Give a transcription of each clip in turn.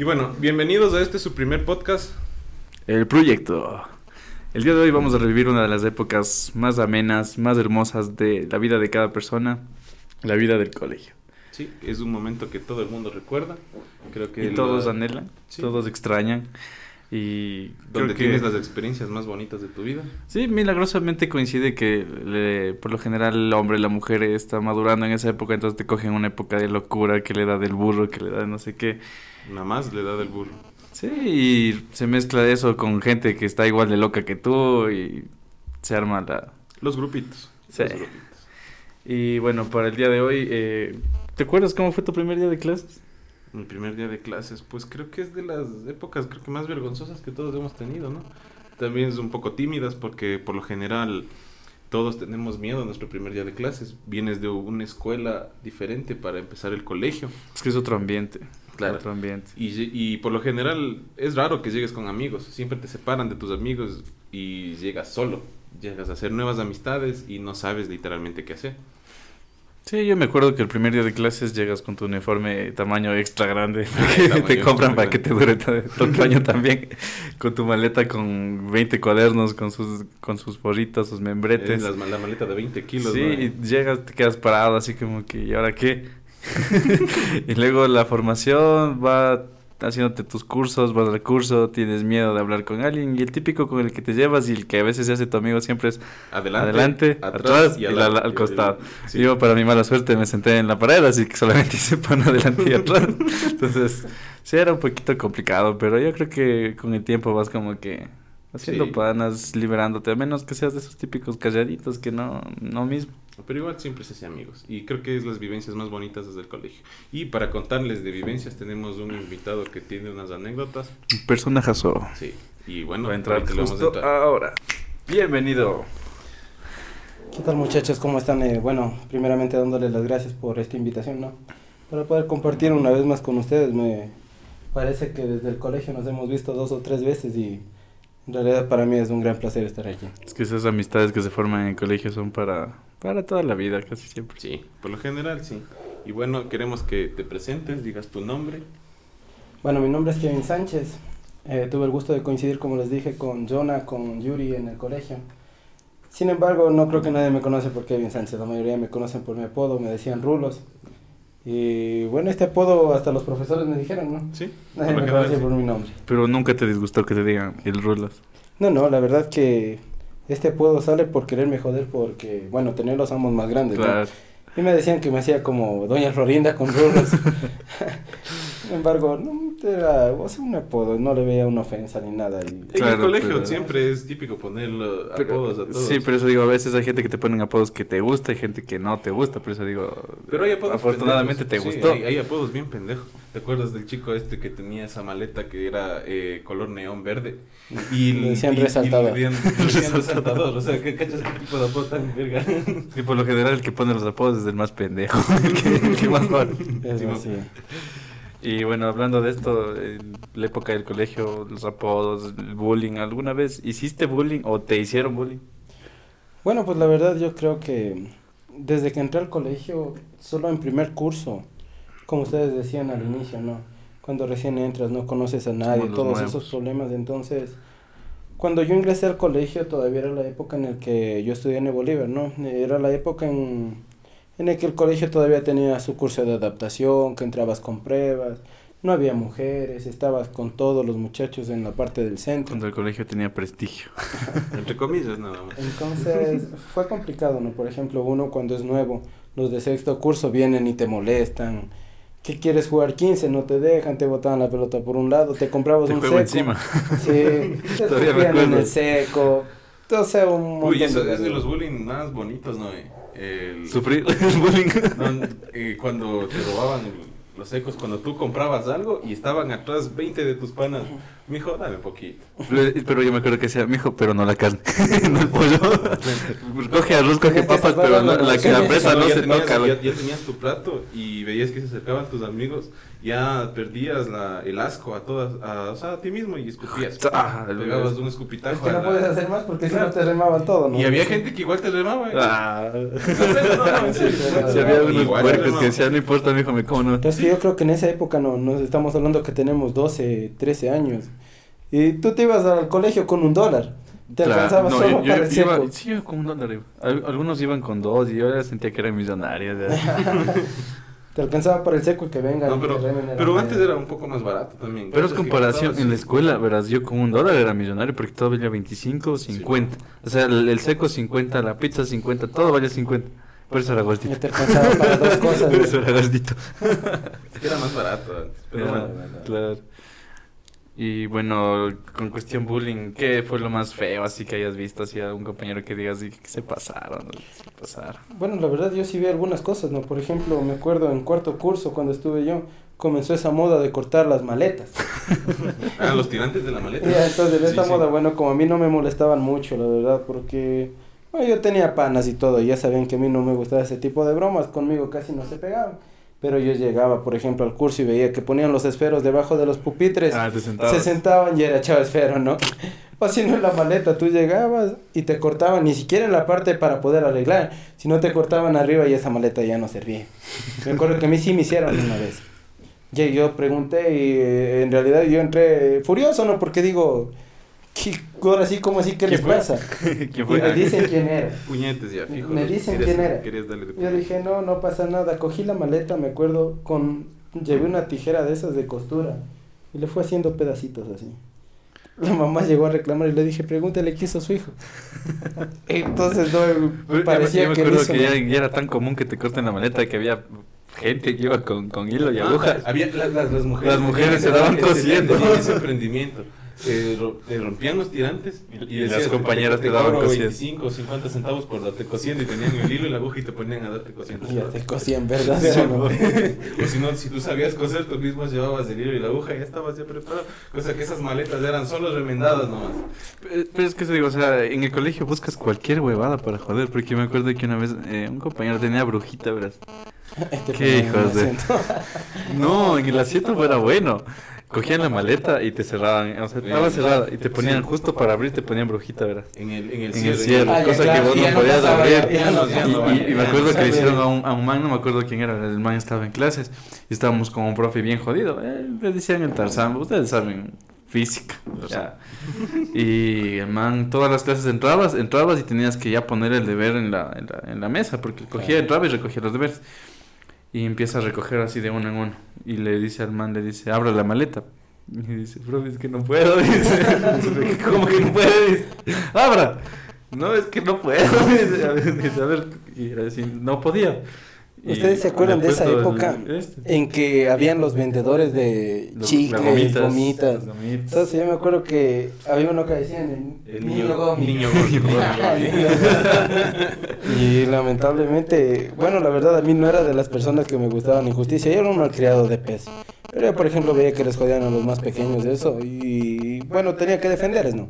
Y bueno, bienvenidos a este su primer podcast. El proyecto. El día de hoy vamos a revivir una de las épocas más amenas, más hermosas de la vida de cada persona, la vida del colegio. Sí, es un momento que todo el mundo recuerda. Creo que y todos anhelan, Sí. todos extrañan. Y donde que- tienes las experiencias más bonitas de tu vida. Sí, milagrosamente coincide que le- por lo general el hombre y la mujer está madurando en esa época, entonces te cogen una época de locura que le da del burro, que le da de no sé qué. Nada más le da del burro. Sí, y se mezcla eso con gente que está igual de loca que tú y se arma la... Los grupitos. Sí. Los grupitos. Y bueno, para el día de hoy, eh, ¿te acuerdas cómo fue tu primer día de clases? Mi primer día de clases, pues creo que es de las épocas creo que más vergonzosas que todos hemos tenido, ¿no? También es un poco tímidas porque por lo general todos tenemos miedo a nuestro primer día de clases. Vienes de una escuela diferente para empezar el colegio. Es que es otro ambiente. Claro. Otro ambiente. Y, y por lo general es raro que llegues con amigos, siempre te separan de tus amigos y llegas solo, llegas a hacer nuevas amistades y no sabes literalmente qué hacer. Sí, yo me acuerdo que el primer día de clases llegas con tu uniforme tamaño extra grande. Tamaño te compran para que te dure todo, el año también. Con tu maleta con 20 cuadernos, con sus, con sus porritas, sus membretes. Las la maleta de 20 kilos. Sí, ¿no? y llegas, te quedas parado así como que, ¿y ahora qué? y luego la formación va haciéndote tus cursos, vas al curso, tienes miedo de hablar con alguien y el típico con el que te llevas y el que a veces se hace tu amigo siempre es Adelante, adelante, atrás y, al, al- costado. sí. Yo para mi mala suerte me senté en la pared, así que solamente hice pan adelante y atrás. Entonces, sí era un poquito complicado, pero yo creo que con el tiempo vas como que haciendo Sí. panas, liberándote, a menos que seas de esos típicos calladitos que no, no mismo. Pero igual siempre se hace amigos. Y creo que es las vivencias más bonitas desde el colegio. Y para contarles de vivencias tenemos un invitado que tiene unas anécdotas. Un personajazo. Sí. Y bueno, Va a entrar le vamos a justo entrar. ahora. Bienvenido. ¿Qué tal muchachos? ¿Cómo están? Eh, bueno, primeramente dándoles las gracias por esta invitación, ¿no? Para poder compartir una vez más con ustedes. Me parece que desde el colegio nos hemos visto dos o tres veces y en realidad para mí es un gran placer estar aquí. Es que esas amistades que se forman en el colegio son para, para toda la vida, casi siempre. Sí, por lo general sí. Y bueno, queremos que te presentes, digas tu nombre. Bueno, mi nombre es Kevin Sánchez. Eh, tuve el gusto de coincidir, como les dije, con Jonah, con Yuri en el colegio. Sin embargo, no creo que nadie me conoce por Kevin Sánchez. La mayoría me conocen por mi apodo, me decían Rulos. Y bueno, este apodo hasta los profesores me dijeron, ¿no? Sí, Nadie me sí. por mi nombre. Pero nunca te disgustó que te digan el rulas. No, no, la verdad que este apodo sale por quererme joder porque, bueno, tenía los amos más grandes, ¿no? Claro. Y me decían que me hacía como Doña Florinda con rulos. Sin embargo, no, era o sea, un apodo, no le veía una ofensa ni nada. Y... En el Claro, colegio pero- siempre es típico ponerlo apodos a todos. Sí, pero eso digo, a veces hay gente que te ponen apodos que te gusta y gente que no te gusta, por eso digo, Pero hay apodos afortunadamente pendejos. te Sí, gustó. hay, hay apodos bien pendejos. ¿Te acuerdas del chico este que tenía esa maleta que era eh, color neón verde? Y Le decían resaltador. le decían- le decían resaltador. O sea, ¿qué cachas qué tipo de apodo tan verga? Y por lo general el que pone los apodos es el más pendejo, el que, el que más vale. Es Sí, así. Y bueno, hablando de esto, en la época del colegio, los apodos, el bullying, ¿alguna vez hiciste bullying o te hicieron bullying? Bueno, pues la verdad yo creo que desde que entré al colegio, solo en primer curso, como ustedes decían al inicio, ¿no? Cuando recién entras, no conoces a nadie, todos nuevos. esos problemas. Entonces, cuando yo ingresé al colegio, todavía era la época en la que yo estudié en el Bolívar, ¿no? Era la época en, en la que el colegio todavía tenía su curso de adaptación, que entrabas con pruebas, no había mujeres, estabas con todos los muchachos en la parte del centro. Cuando el colegio tenía prestigio. Entre comillas, nada más. Entonces fue complicado, ¿no? Por ejemplo, uno cuando es nuevo, los de sexto curso vienen y te molestan. ¿Qué quieres jugar 15? No te dejan, te botaban la pelota por un lado, te comprabas Te un juego seco. encima. Sí, te Todavía en el seco. O sea, un montón Uy, eso de es de los bullying más bonitos, ¿no? eh? El, Sufrir el bullying. no, eh, cuando te robaban los secos, cuando tú comprabas algo y estaban atrás 20 de tus panas. Mijo, dame poquito. Pero, yo me acuerdo que decía, mijo, pero no la carne, no el pollo. coge arroz, coge que papas, pero no- la la, relación. la presa no se toca. Ya, ya tenías tu plato y veías que se acercaban tus amigos, ya perdías la, el asco a todas, a, o sea, a ti mismo y escupías. Ah, Pegabas un Es escupitajo. que a no la- puedes hacer más porque si no Claro. te remaban todo, ¿no? Y había gente que igual te remaba. ¿eh? Ah. No, no. Sí, Si había unos Igual puercos que decían, no importa, mijo, me como no. Entonces Sí, yo creo que en esa época no, nos estamos hablando que tenemos 12, 13 años. Y tú te ibas al colegio con un dólar. Te Claro, alcanzaba no, solo yo- yo para el iba- seco. sí, iba con un dólar. iba. Al- Algunos iban con dos y yo ya sentía que era millonario. Te alcanzaba para el seco y que venga. No, pero, pero antes era un poco más barato también. Pero es comparación, en la sí. escuela, verás, yo con un dólar era millonario porque todo valía 25 o 50. O sea, el, el seco 50, la pizza 50, todo valía 50. Por eso era gordito. te alcanzaba para dos cosas. Por eso era gordito. Es que era más barato antes. Pero Ya, bueno. claro. Y bueno, con cuestión bullying, ¿qué fue lo más feo así que hayas visto? Así a un compañero que digas "Sí, que se pasaron, se pasaron. Bueno, la verdad yo sí vi algunas cosas, ¿no? Por ejemplo, me acuerdo en cuarto curso cuando estuve yo, comenzó esa moda de cortar las maletas. Ah, los tirantes de la maleta. Ya, entonces, Sí, esta sí. moda, bueno, como a mí no me molestaban mucho, la verdad, porque bueno, yo tenía panas y todo, y ya sabían que a mí no me gustaba ese tipo de bromas, conmigo casi no se pegaban. Pero yo llegaba, por ejemplo, al curso y veía que ponían los esferos debajo de los pupitres. Ah, te sentabas. se sentaban y era chavo esfero, ¿no? O si no en la maleta, tú llegabas y te cortaban, ni siquiera en la parte para poder arreglar, sino te cortaban arriba y esa maleta ya no servía. Me acuerdo que a mí sí me hicieron una vez. Y yo pregunté y eh, en realidad yo entré furioso, ¿no? Porque digo, ¿qué, ahora sí, ¿cómo así? ¿Qué ¿Quién les fue? pasa? ¿Quién Y fue? me dicen quién era. Puñetes ya, fijo. Me dicen quién era. Querías darle de Yo dije, no, no pasa nada. Cogí la maleta, me acuerdo, con llevé una tijera de esas de costura y le fue haciendo pedacitos así. La mamá llegó a reclamar y le dije, pregúntale qué hizo su hijo. Entonces, no, me- parecía yo me que acuerdo que ya, era tan común que te corten la maleta que había gente que iba con, con hilo y Ah, agujas. había, las, las, las mujeres, Las mujeres se daban cosiendo. ese emprendimiento. Eh, ro- te rompían los tirantes Y las decías, compañeras te daban cobro cosiendo. 25 o 50 centavos por darte cosiendo y tenían el hilo y la aguja y te ponían a darte cosiendo. Y ya te cosían, ¿verdad? Sí, Pero- o si no, si tú sabías coser, tú mismo llevabas el hilo y la aguja y ya estabas ya preparado. Cosa que esas maletas eran solo remendadas nomás. Eh, Pero es que te digo, o sea, en el colegio buscas cualquier huevada para joder, porque yo me acuerdo que una vez eh, un compañero tenía brujita, verás. Este Qué hijos de-. No, en el asiento fuera bueno. Cogían la maleta y te cerraban, o sea, estaba cerrada y te ponían justo para abrir, te ponían brujita, verás. En el, en el En el cierre, Ah, cosa claro, que vos no podías abrir. Y- me acuerdo que le hicieron a un, a un man, no me acuerdo quién era, el man estaba en clases y estábamos con un profe bien jodido. eh, le decían el Tarzán, ustedes saben, física. ya. Y el man, todas las clases entrabas, entrabas y tenías que ya poner el deber en la, en la, en la mesa, porque cogía, entraba y recogía los deberes. Y empieza a recoger así de uno en uno. Y le dice al man, le dice, abra la maleta. Y dice, profe, es que no puedo. Dice, ¿cómo que no puede? Dice, abra. No, es que no puedo. Dice, a ver, dice, a y así, no podía. ¿Ustedes se acuerdan de esa época este, en que habían los vendedores de los- chicles, gomitas? Entonces yo me acuerdo que había uno que decían el, El niño niño, gomi. niño gomi. y lamentablemente, bueno, la verdad a mí no era de las personas que me gustaban injusticia, yo era un malcriado de pez. Pero yo, por ejemplo, veía que les jodían a los más pequeños de eso y bueno, tenía que defenderles, ¿no?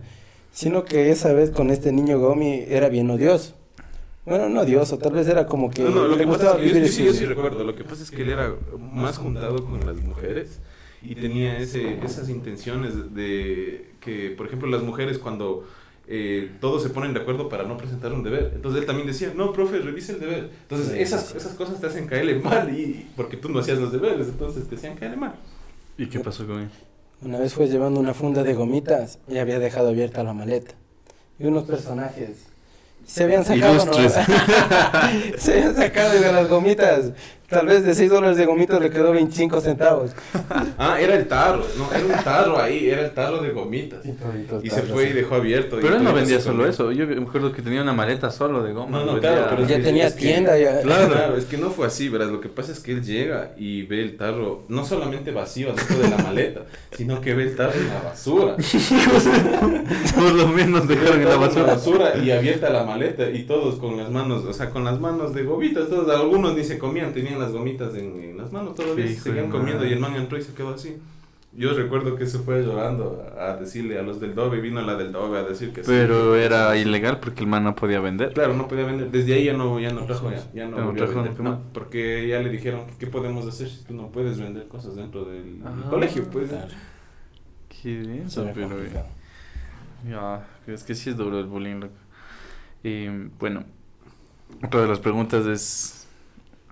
Sino que esa vez con este niño Gomi era bien odioso. Bueno, no odioso, tal vez era como que No, no, lo le que pasa gustaba es que yo, yo sí, yo sí recuerdo. Lo que pasa es que él era más juntado con las mujeres y tenía ese, esas intenciones de que, por ejemplo, las mujeres cuando eh, todos se ponen de acuerdo para no presentar un deber. Entonces él también decía, no, profe, revise el deber. Entonces Sí, esas, sí. esas cosas te hacen caerle mal y porque tú no hacías los deberes, entonces te hacían caerle mal. ¿Y qué pasó con él? Una vez fue llevando una funda de gomitas y había dejado abierta la maleta. Y unos personajes se habían sacado, ¿no? Se habían sacado de las gomitas. Tal vez de 6 dólares de gomitas le quedó 25 centavos. Ah, era el tarro, no, era un tarro ahí, era el tarro de gomitas. Y se fue y dejó abierto. Pero él no vendía solo eso. Yo me acuerdo que tenía una maleta solo de goma. No, no, vendía- claro, pero Ya tenía es que- tienda, ya. Claro, claro, es que no fue así, verás, lo que pasa es que él llega y ve el tarro no solamente vacío dentro de la maleta, sino que ve el tarro en la basura. Por lo menos dejaron en la basura. basura y abierta la maleta y todos con las manos, o sea, con las manos de gomitas, todos, algunos ni se comían, tenían las gomitas en, en las manos todavía, se seguían de comiendo y el man entró y se quedó así. Yo recuerdo que se fue llorando a, decirle a los del Dove, vino la del Dove a decir que sí. Pero era ilegal porque el man no podía vender. Claro, no podía vender. Desde ahí ya no, ya no trajo, ya, ya no volvió a trajo vender. No, porque ya le dijeron, ¿qué podemos hacer si tú no puedes vender cosas dentro del Ah, colegio? Pues Claro, Qué denso, era pero... Ya, es que sí es duro el bullying, loco. Y bueno, otra de las preguntas es,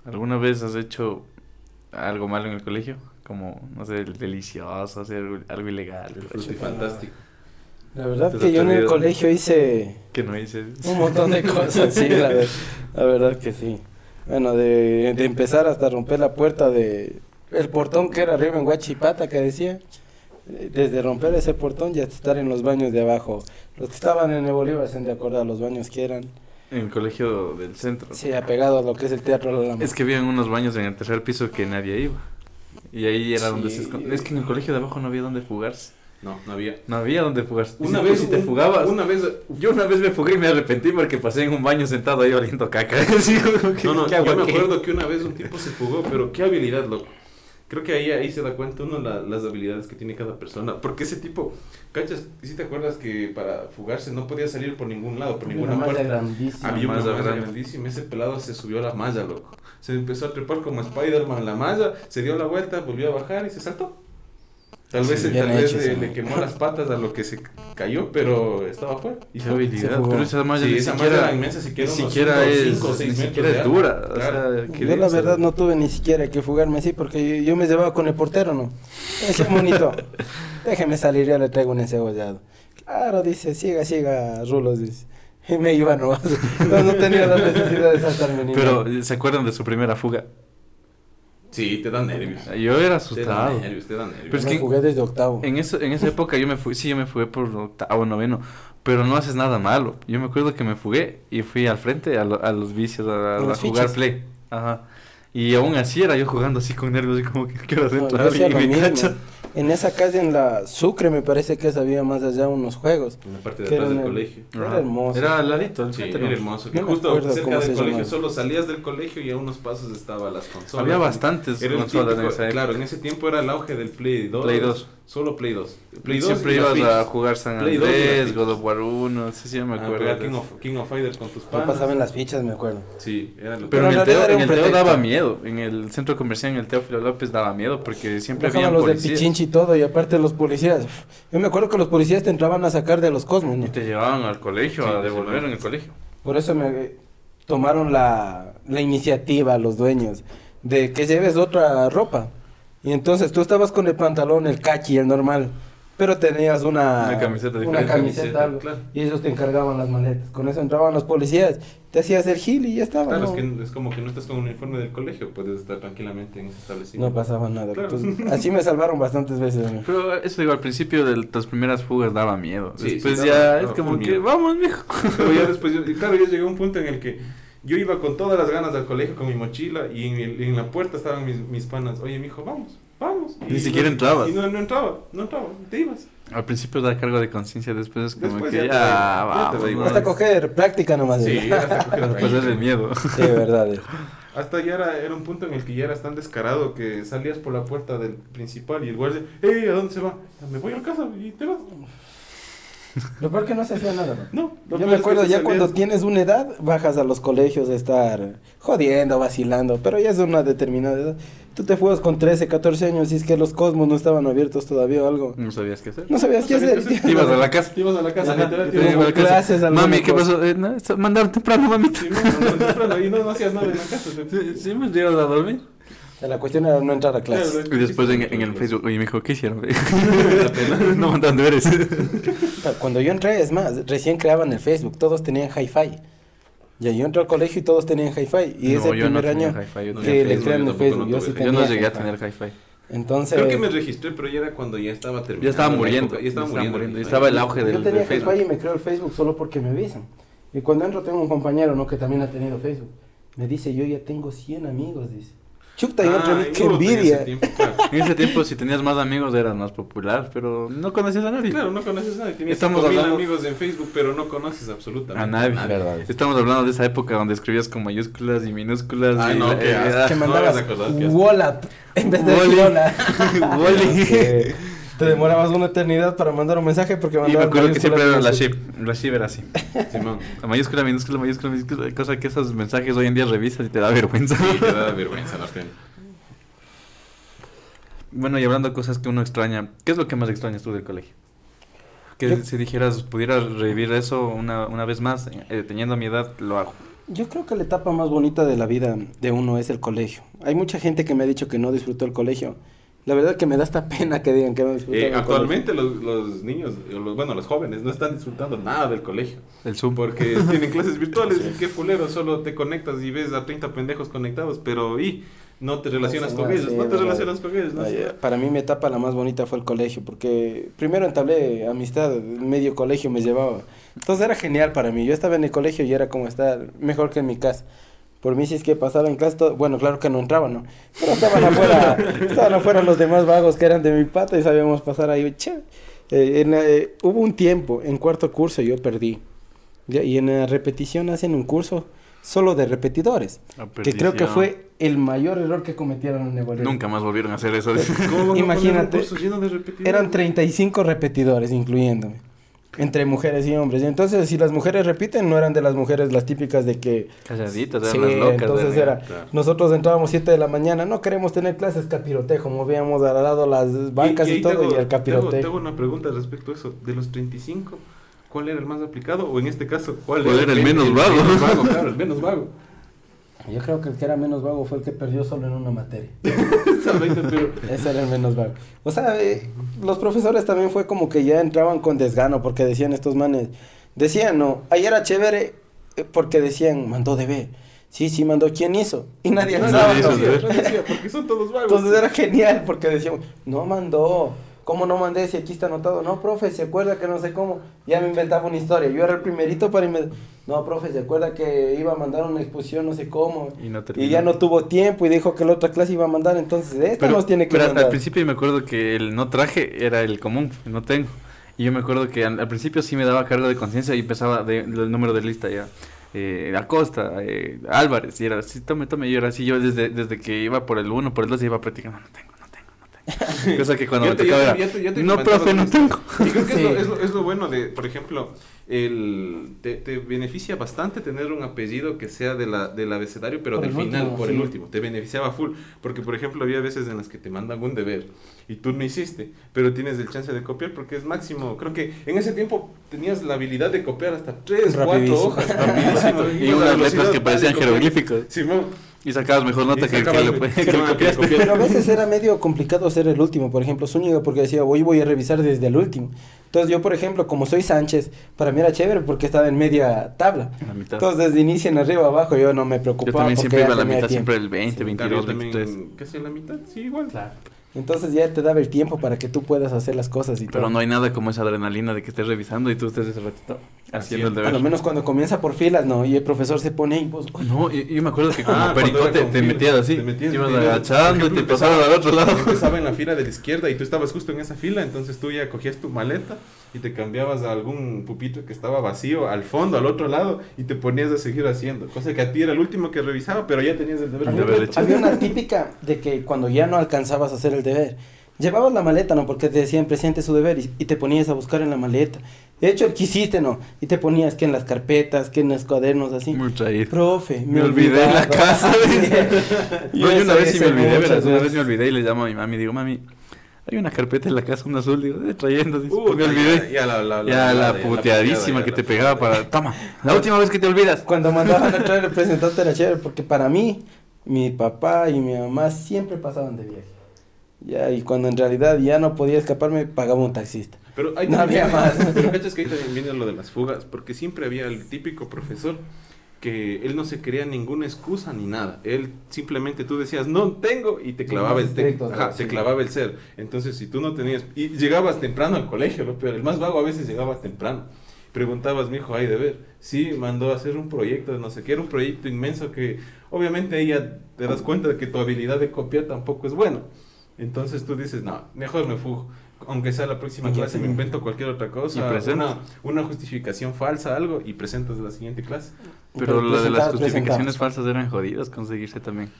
¿alguna vez has hecho algo malo en el colegio? Como, no sé, delicioso, hacer algo, algo ilegal. fantástico. La verdad que yo en el colegio hice Que no hice. un montón de cosas, sí, la, ver- la verdad que sí. Bueno, de, de empezar hasta romper la puerta de el portón que era arriba en Huachipata que decía. Desde romper ese portón y hasta estar en los baños de abajo. Los que estaban en el Bolívar se han de acordar los baños que eran. En el colegio del centro. Sí, apegado a lo que es el teatro La. Es que había unos baños en el tercer piso que nadie iba. Y ahí era Sí. donde se escondía. Es que en el colegio de abajo no había donde fugarse. No, no había. No había donde fugarse. Una Y vez si te un- fugabas. Una vez. Yo una vez me fugué y me arrepentí porque pasé en un baño sentado ahí oliendo caca. Que, No, no, ¿qué yo me acuerdo que una vez un tipo se fugó, pero qué habilidad, loco. Creo que ahí, ahí se da cuenta uno la- las habilidades que tiene cada persona. Porque ese tipo, ¿cachas? Si te acuerdas que para fugarse no podía salir por ningún lado, por ninguna Una puerta. grandísima. Había una malla grandísima. Ese pelado se subió a la malla, loco. Se empezó a trepar como Spider-Man en la malla, se dio la vuelta, volvió a bajar y se saltó. Tal vez, Sí, tal vez hecho le, le quemó las patas a lo que se cayó, pero estaba fuera. Y se su habilidad. Pero esa malla Sí, ni esa siquiera, malla era inmensa, siquiera ni unos siquiera cinco- es, cinco seis ni siquiera es dura. O Claro. sea, Yo la verdad no tuve ni siquiera que fugarme así porque yo, yo me llevaba con el portero, ¿no? Ese monito, déjeme salir, ya le traigo un encebollado. Claro, dice, siga, siga, Rulos, dice. Y me iba, no, no, no tenía la necesidad de saltarme ni Pero. ¿se acuerdan de su primera fuga? Sí, te dan nervios. Yo era Te dan asustado. nervios, te dan nervios. Pero es que- jugué desde octavo. En, eso, en esa época yo me fui, sí, yo me fugué por octavo, noveno, pero no haces nada malo. Yo me acuerdo que me fugué y fui al frente a, lo- a los vicios, a, A a las jugar fichas. play. Ajá. Y aún así era yo jugando así con nervios y como que quiero No, entrar y me mismo. En esa calle en la Sucre me parece que había más allá unos juegos. En la parte de atrás del era en el- colegio. Era Ajá. hermoso. Era al ladito, al Sí, era ¿no? hermoso. Que No me justo acuerdo cerca del colegio, llamaba. solo salías del colegio y a unos pasos estaban las consolas. Había bastantes Era el consolas en típico- esa época. Claro, en ese tiempo era el auge del Play 2. Play 2. Solo Play 2. Play 2 Siempre ibas a jugar San Play 2 y las Andrés. God of War 1, sí, sí, me Ah, acuerdo. de King of, King of Fighters con tus panas. pasaba en las fichas, me acuerdo. Sí, era lo Pero Pero en en el, teo, en el Teo daba miedo. En el centro comercial, en el Teófilo López, daba miedo porque siempre de policías. Pichinchi y todo, y aparte los policías. Yo me acuerdo que los policías te entraban a sacar de los cosmos, ¿no? Y te llevaban al colegio Sí, a devolver llevaban. en el colegio. Por eso me tomaron la, la iniciativa los dueños de que lleves otra ropa. Y entonces tú estabas con el pantalón, el cachi, el normal, pero tenías una, Una camiseta una diferente. camiseta, Camiseta, algo, claro. y ellos te encargaban las maletas. Con eso entraban los policías, te hacías el gil y ya estaba. Claro, ¿no? es que es como que no estás con un uniforme del colegio, puedes estar tranquilamente en ese establecimiento. No pasaba nada. Claro. Entonces, así me salvaron bastantes veces. Pero eso digo, al principio de las primeras fugas daba miedo. Sí, Después sí, ya daba- es daba como que, miedo. vamos, mijo. Pero ya después, yo- y claro, ya llegué a un punto en el que yo iba con todas las ganas al colegio con mi mochila y en, el- en la puerta estaban mis, mis panas. Oye, mijo, vamos, vamos. Ni siquiera no- entrabas. Y no, no entraba, no entraba, te ibas. Al principio da cargo de conciencia, después es como Después que ya ya, te vamos. Hasta coger práctica nomás. Sí, hasta coger Para pasar el miedo. Sí, verdad. eh. Hasta ya era, era un punto en el que ya eras tan descarado que salías por la puerta del principal y el guardia, hey, ¿a dónde se va? Me voy a casa y te vas. Lo peor que no se hacía nada. ¿no? No, lo Yo me es que acuerdo ya cuando tienes una edad, bajas a los colegios a estar jodiendo, vacilando, pero ya es una determinada edad. Tú te fugas con 13, 14 años y es que los cosmos no estaban abiertos todavía o algo. No sabías qué hacer. No sabías No qué sabías hacer. qué Te ibas a la casa. Te ibas a la casa, literal, te ibas a la casa. Mami, ¿qué pasó? Eh, no, mandaron temprano, mamita. Sí, no, temprano, y no, no hacías nada en la casa. Sí, sí, me llevas a dormir. La cuestión era no entrar a clases. Claro, Y después en, en el Facebook, oye, me dijo, ¿qué hicieron? no mandaron deberes. Cuando yo entré, es más, recién creaban el Facebook, todos tenían hi-fi. Ya yo entré al colegio y todos tenían hi-fi. Y No, ese yo no primer tenía año yo no que tenía le crean yo el tampoco Facebook. Yo sí Yo tenía Yo no llegué a tener hi-fi. Entonces, Creo que me registré, pero ya era cuando ya estaba terminando. Ya estaba muriendo. Ya estaba muriendo. Y estaba el auge yo del, tenía del Facebook. hi-fi y me creo el Facebook solo porque me avisan. Y cuando entro tengo un compañero, ¿no? Que también ha tenido Facebook. Me dice, yo ya tengo 100 amigos, dice. Chuta, yo Ah, qué no, en ese envidia. tiempo, claro. En ese tiempo, si tenías más amigos, eras más popular, pero no conocías a nadie. Claro, no conoces a nadie. Tienes Estamos 5000 hablando- amigos en Facebook, pero no conoces absolutamente A nadie. Estamos hablando de esa época donde escribías con mayúsculas y minúsculas. Ay, y no, la- qué eh. Que no mandabas asco. Wallap en vez de Wally. Te demorabas una eternidad para mandar un mensaje porque Y me acuerdo que siempre era la shift. La shift era así. Simón. La mayúscula, minúscula, mayúscula, minúscula. Cosa que esos mensajes hoy en día revisas y te da vergüenza. Sí, te da vergüenza, la pena. Bueno, y hablando de cosas que uno extraña, ¿qué es lo que más extrañas tú del colegio? Que Yo- si dijeras, pudieras revivir eso una, una vez más, eh, teniendo mi edad, lo hago. Yo creo que la etapa más bonita de la vida de uno es el colegio. Hay mucha gente que me ha dicho que no disfrutó el colegio. La verdad que me da esta pena que digan que no disfrutó Eh, actualmente los, los niños, los, bueno, los jóvenes no están disfrutando nada del colegio. El Zoom. Porque tienen clases virtuales y qué fulero, solo te conectas y ves a 30 pendejos conectados, pero y no te relacionas Sí, con ellos, sí, no te verdad. relacionas con ellos. ¿no? Ay, eh, Para mí mi etapa la más bonita fue el colegio, porque primero entablé amistad, medio colegio me llevaba. Entonces era genial para mí. Yo estaba en el colegio y era como estar mejor que en mi casa. Por mí si es que pasaba en clase, todo- bueno, claro que no entraba, ¿no? Pero estaban afuera, estaban afuera los demás vagos que eran de mi pata y sabíamos pasar ahí. Che. Eh, en eh, hubo un tiempo, en cuarto curso yo perdí. Ya, Y en la repetición hacen un curso solo de repetidores. Que creo que fue el mayor error que cometieron en. Nunca más volvieron a hacer eso. ¿Cómo van a poner Imagínate, un curso lleno de repetidores? Eran 35 repetidores, incluyéndome. Entre mujeres y hombres. Y entonces, si las mujeres repiten, no eran de las mujeres las típicas de que... Calladitas, eran Sí, las locas. entonces de- era... claro. Nosotros entrábamos 7 de la mañana, no queremos tener clases capirotejo, movíamos al lado las bancas y, todo tengo- y el capirotejo. tengo una pregunta respecto a eso. De los 35, ¿cuál era el más aplicado? O en este caso, ¿cuál, ¿Cuál era el menos vago? menos vago, claro, el menos vago. Yo creo que el que era menos vago fue el que perdió solo en una materia. Ese era el menos vago. O sea, eh, los profesores también fue como que ya entraban con desgano porque decían estos manes, decían, no, ayer era chévere eh, porque decían, mandó deber. Sí, sí, mandó, ¿quién hizo? Y nadie No, ¿no? decía, nadie decía, porque son todos vagos. Entonces era genial porque decíamos, no mandó. ¿Cómo no mandé si aquí está anotado? No, profe, ¿se acuerda que no sé cómo? Ya me inventaba una historia. Yo era el primerito para inventar. No, profe, ¿se acuerda que iba a mandar una exposición no sé cómo? Y no Y terminó. ya no tuvo tiempo y dijo que la otra clase iba a mandar, entonces esta Pero, nos tiene que pero al- mandar. al principio yo me acuerdo que el no traje era el común, el no tengo. Y yo me acuerdo que al, al principio sí me daba cargo de conciencia y empezaba de- el número de lista ya. Eh, Acosta, eh, Álvarez, y era así, tome, tome, y era así, yo desde, desde que iba por el 1, por el 2 iba practicando, no tengo, no tengo, no tengo. Cosa que cuando me te- tocaba ya era, te- ya te- no, profe, no tengo. Y creo que es, lo, Sí. es, lo, es lo bueno de, por ejemplo, el, te, te beneficia bastante tener un apellido que sea de la, del abecedario, pero Por del el final, último, por el sí. último. Te beneficiaba full. Porque, por ejemplo, había veces en las que te mandan un deber y tú no hiciste, pero tienes el chance de copiar porque es máximo. Creo que en ese tiempo tenías la habilidad de copiar hasta 3, 4 Rapidísimo. hojas. Rapidísimo. Y a unas letras que parecían y jeroglíficos. Simón. Y sacabas mejor nota que, que, lo- que el que lo copiaste. Pero a veces era medio complicado ser el último, por ejemplo, Zúñiga, porque decía, hoy voy a revisar desde el último. Entonces yo, por ejemplo, como soy Sánchez, para mí era chévere porque estaba en media tabla. La mitad. Entonces desde inicio en arriba abajo yo no me Yo preocupaba también porque siempre iba a la mitad, tiempo. siempre el 20, Claro, 22, yo también 23. casi a la mitad, sí, igual. Entonces ya te daba el tiempo para que tú puedas hacer las cosas y Pero todo. no hay nada como esa adrenalina de que estés revisando y tú estés ese ratito haciendo el deber. lo menos cuando comienza por filas, ¿no? Y el profesor se pone pues, No, yo, yo me acuerdo que como Ah, cuando pericote te metías así, te metías ibas y ibas- agachando y por te pasaban al otro lado. Empezaba en la fila de la izquierda y tú estabas justo en esa fila, entonces tú ya cogías tu maleta y te cambiabas a algún pupito que estaba vacío al fondo, al otro lado, y te ponías a seguir haciendo. Cosa que a ti era el último que revisaba, pero ya tenías el deber. El Había, deber hecho. había una típica de que cuando ya no alcanzabas a hacer el deber, llevabas la maleta, ¿no? Porque te decían presente su deber y, y te ponías a buscar en la maleta. De hecho, quisiste, ¿no? Y te ponías que en las carpetas, que en los cuadernos, así. Muy traído. Profe, Me olvidé en la casa. No, yo una vez sí me olvidé, verás, una vez me olvidé y le llamo a mi mami y digo, mami, hay una carpeta en la casa, un azul, digo, eh, trayendo, dice, Uh, me olvidé. Ya, la, la, Ya la la- puteadísima que te pegaba para, toma, la última vez que te olvidas. Cuando mandaban a traer representante era chévere, porque para mí, mi papá y mi mamá siempre pasaban de viaje. Ya, y cuando en realidad ya no podía escaparme, pagaba un taxista. Pero ahí No había más. Pero cachas que ahí también viene lo de las fugas, porque siempre había el típico profesor que él no se quería ninguna excusa ni nada. Él simplemente tú decías, no tengo, y te clavaba el te, ajá, clavaba el ser. Entonces, si tú no tenías, y llegabas temprano al colegio, lo peor, el más vago a veces llegaba temprano. Preguntabas, mi hijo, hay de ver. Sí, mandó a hacer un proyecto de no sé qué, era un proyecto inmenso que obviamente ahí ya te das cuenta de que tu habilidad de copiar tampoco es buena. Entonces tú dices, no, mejor me fugo. Aunque sea la próxima clase, me invento cualquier otra cosa, Y una, una justificación falsa, algo, y presentas la siguiente clase. Pero la de las justificaciones falsas eran jodidas conseguirse también.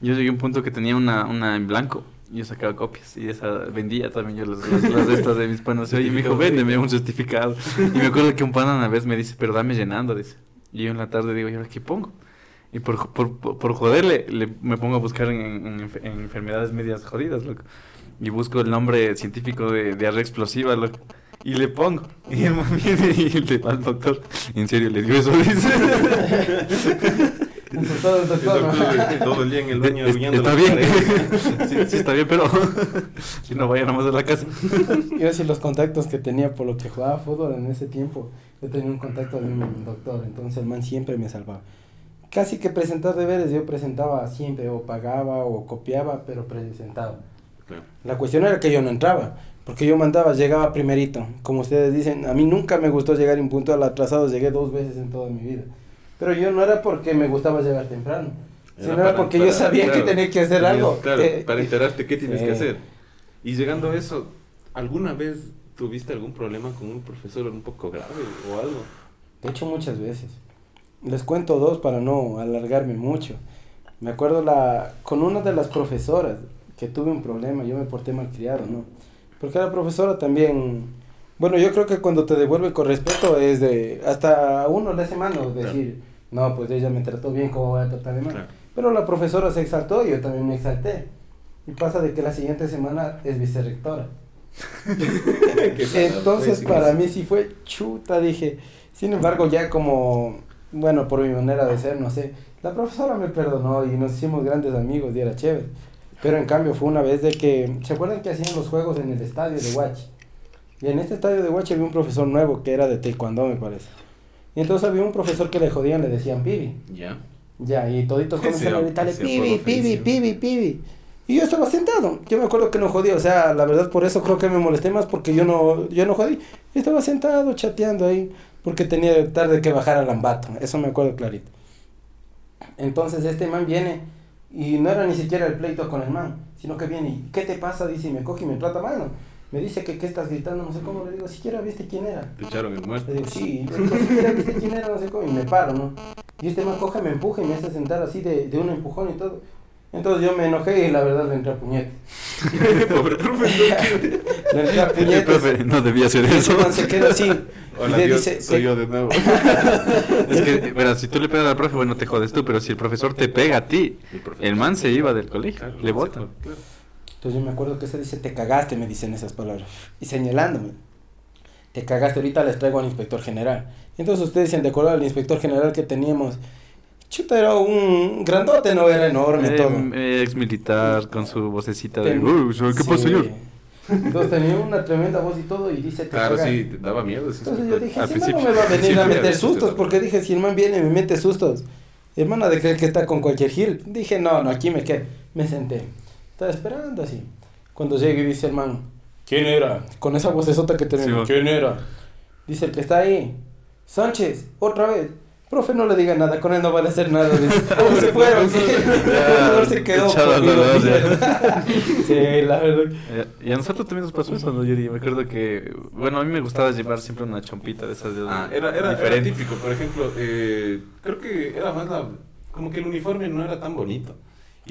Yo llegué a un punto que tenía una, una en blanco y yo sacaba copias y esa vendía también yo las, las, las de estas de mis panas. Oye, me dijo, véndeme un certificado. Y me acuerdo que un pana una vez me dice, pero dame llenando, dice. Y yo en la tarde digo, ¿y ahora qué pongo? Y por, por, por, joderle, le, me pongo a buscar en, en, en enfermedades medias jodidas, loco. Y busco el nombre científico de diarrea explosiva, loco. Y le pongo. Y el man viene y le va al doctor. En serio, le dio eso, dice. Todo doctor, ¿no? doctor, todo el día en el baño Es- está bien. sí, sí, está bien, pero si no vayan nomás a la casa. Yo decir los contactos que tenía por lo que jugaba fútbol en ese tiempo, yo tenía un contacto de un doctor, entonces el man siempre me salvaba. Casi que presentar deberes yo presentaba siempre, o pagaba o copiaba, pero presentaba. Claro. La cuestión era que yo no entraba, porque yo mandaba, llegaba primerito. Como ustedes dicen, a mí nunca me gustó llegar en punto al atrasado, llegué dos veces en toda mi vida. Pero yo no era porque me gustaba llegar temprano, sino era porque para- yo sabía claro, que tenía que hacer tenías- algo. Claro, Eh, para enterarte qué tienes sí. que hacer. Y llegando a eso, ¿alguna vez tuviste algún problema con un profesor un poco grave o algo? De hecho, muchas veces. Les cuento dos para no alargarme mucho. Me acuerdo la, con una de las profesoras que tuve un problema, yo me porté malcriado, ¿no? Porque la profesora también, bueno, yo creo que cuando te devuelve con respeto es de, hasta uno le hace mano decir, no, pues ella me trató bien, ¿cómo voy a tratar de mal? Claro. Pero la profesora se exaltó y yo también me exalté. Y pasa de que la siguiente semana es vicerrectora. Entonces pues, para sí. mí sí fue chuta, dije. Sin embargo, ya como, bueno, por mi manera de ser, no sé, la profesora me perdonó y nos hicimos grandes amigos y era chévere. Pero en cambio fue una vez de que, ¿se acuerdan que hacían los juegos en el estadio de Huachi? Y en este estadio de Huachi había un profesor nuevo que era de taekwondo, me parece. Y entonces había un profesor que le jodían, le decían pibi. Ya. Ya, y toditos comenzaron a gritarle, pibi, pibi, pibi, pibi. Y yo estaba sentado. Yo me acuerdo que no jodí, o sea, la verdad por eso creo que me molesté más porque yo no, yo no jodí. Yo estaba sentado chateando ahí porque tenía tarde que bajar al ambato. Eso me acuerdo clarito. Entonces este man viene y no era ni siquiera el pleito con el man, sino que viene y ¿qué te pasa? Dice y me coge y me trata mano. Me dice que qué estás gritando, no sé cómo, le digo, siquiera viste quién era. Te echaron el muerto. Le digo, sí, le digo, siquiera viste quién era, no sé cómo, y me paro, ¿no? Y este man coge, me empuja y me hace sentar así de, de un empujón y todo. Entonces yo me enojé y la verdad le entré a puñete. Pobre profesor. Le entré a profe no debía hacer eso. este man se queda así. Hola, y le Dios, dice, soy "Te- yo de nuevo. Es que, verás, si tú le pegas al profe, bueno, te jodes tú, pero si el profesor te pega a ti, El man se iba del colegio, Claro, le claro. Entonces yo me acuerdo que se dice, te cagaste, me dicen esas palabras. Y señalándome. Te cagaste, ahorita les traigo al inspector general. Entonces ustedes dicen, de acuerdo al inspector general que teníamos, chuta, era un grandote, no era enorme, todo. Eh, ex militar con su vocecita de, Ten- "Uy, señor, ¿qué sí. pasa, señor? Entonces tenía una tremenda voz y todo y dice, te Claro, sí, te daba miedo Entonces yo dije, si no me va a venir a meter sustos, porque dije, si el man viene y me mete sustos, hermano de creer que está con cualquier gil. Dije, no, no, aquí me quedé. Me senté. Estaba esperando así. Cuando llegue y dice el man, ¿quién era? Con esa vocesota que tenía, Sí. ¿quién era? Dice el que está ahí, Sánchez, otra vez. Profe, no le diga nada, con él no vale hacer nada. Dice, ¿Cómo se fueron? No se quedó. Sí, la verdad. Eh, Y a nosotros también nos pasó eso, ¿no, Yuri? Me acuerdo que, bueno, a mí me gustaba llevar siempre una chompita de esas de Ah, era, era, era típico, por ejemplo, eh, creo que era más la, como que el uniforme no era tan bonito.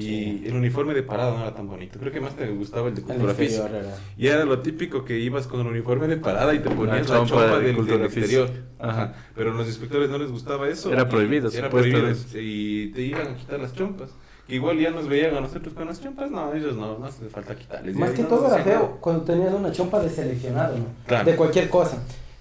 Y Sí. el uniforme de parada no era tan bonito. Creo que más te gustaba el de cultura física. era. Y era lo típico que ibas con el uniforme de parada y te ponías la chompa chompa, de del, cultura del exterior. Ajá. Pero a los inspectores no les gustaba eso. Era prohibido, Era prohibido. Y te iban a quitar las chompas. Que igual ya nos veían a nosotros con las chompas. No, ellos no, no hace falta quitarles. Más Ya que no todo era feo cuando tenías una chompa de seleccionado, ¿no? Claro. De cualquier cosa.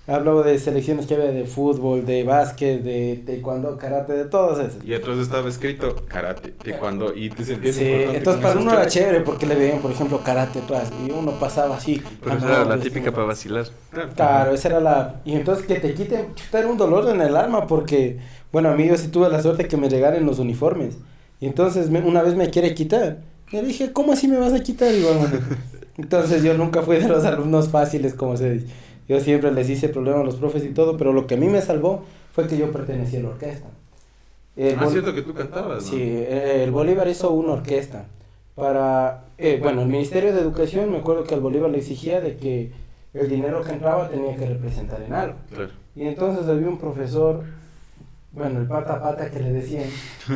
Hablo de selecciones que había de fútbol, de básquet, de taekwondo, karate, de todas esas. Y atrás estaba escrito karate, taekwondo. Y te sentías Sí, entonces para uno era chévere porque le veían, por ejemplo, karate atrás y uno pasaba así. Pero esa era la típica para vacilar. Claro. Esa era la... Y entonces que te quiten, chuta, era un dolor en el alma porque, bueno, a mí yo sí tuve la suerte que me regalen los uniformes. Y entonces me- una vez me quiere quitar. Le dije, ¿cómo así me vas a quitar? Igual, bueno. Entonces yo nunca fui de los alumnos fáciles, como se dice. Yo siempre les hice problemas a los profes y todo, pero lo que a mí me salvó fue que yo pertenecía a la orquesta. El Ah, bol- cierto que tú cantabas, ¿no? Sí, eh, el Bolívar hizo una orquesta para, eh, bueno, el Ministerio de Educación, me acuerdo que al Bolívar le exigía de que el dinero que entraba tenía que representar en algo. Claro. Y entonces había un profesor, bueno, el pata pata que le decían,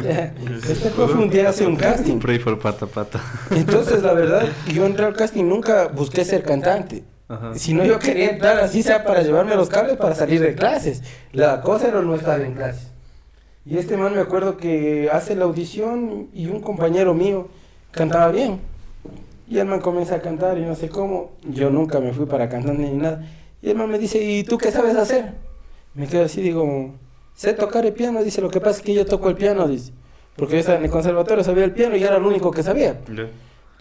este profe un día hace un casting. Pray for pata pata. Entonces, la verdad, yo entré al casting, nunca busqué ser cantante. Ajá. Si no, yo quería entrar así sea para llevarme los cables para salir de clases. La cosa era no estar en clases. Y este man me acuerdo que hace la audición y un compañero mío cantaba bien. Y el man comienza a cantar y no sé cómo. Yo nunca me fui para cantar ni nada. Y el man me dice, ¿y tú qué sabes hacer? Me quedo así, digo, sé tocar el piano. Dice, lo que pasa es que yo toco el piano, dice. Porque yo estaba en el conservatorio, sabía el piano y era lo único que sabía.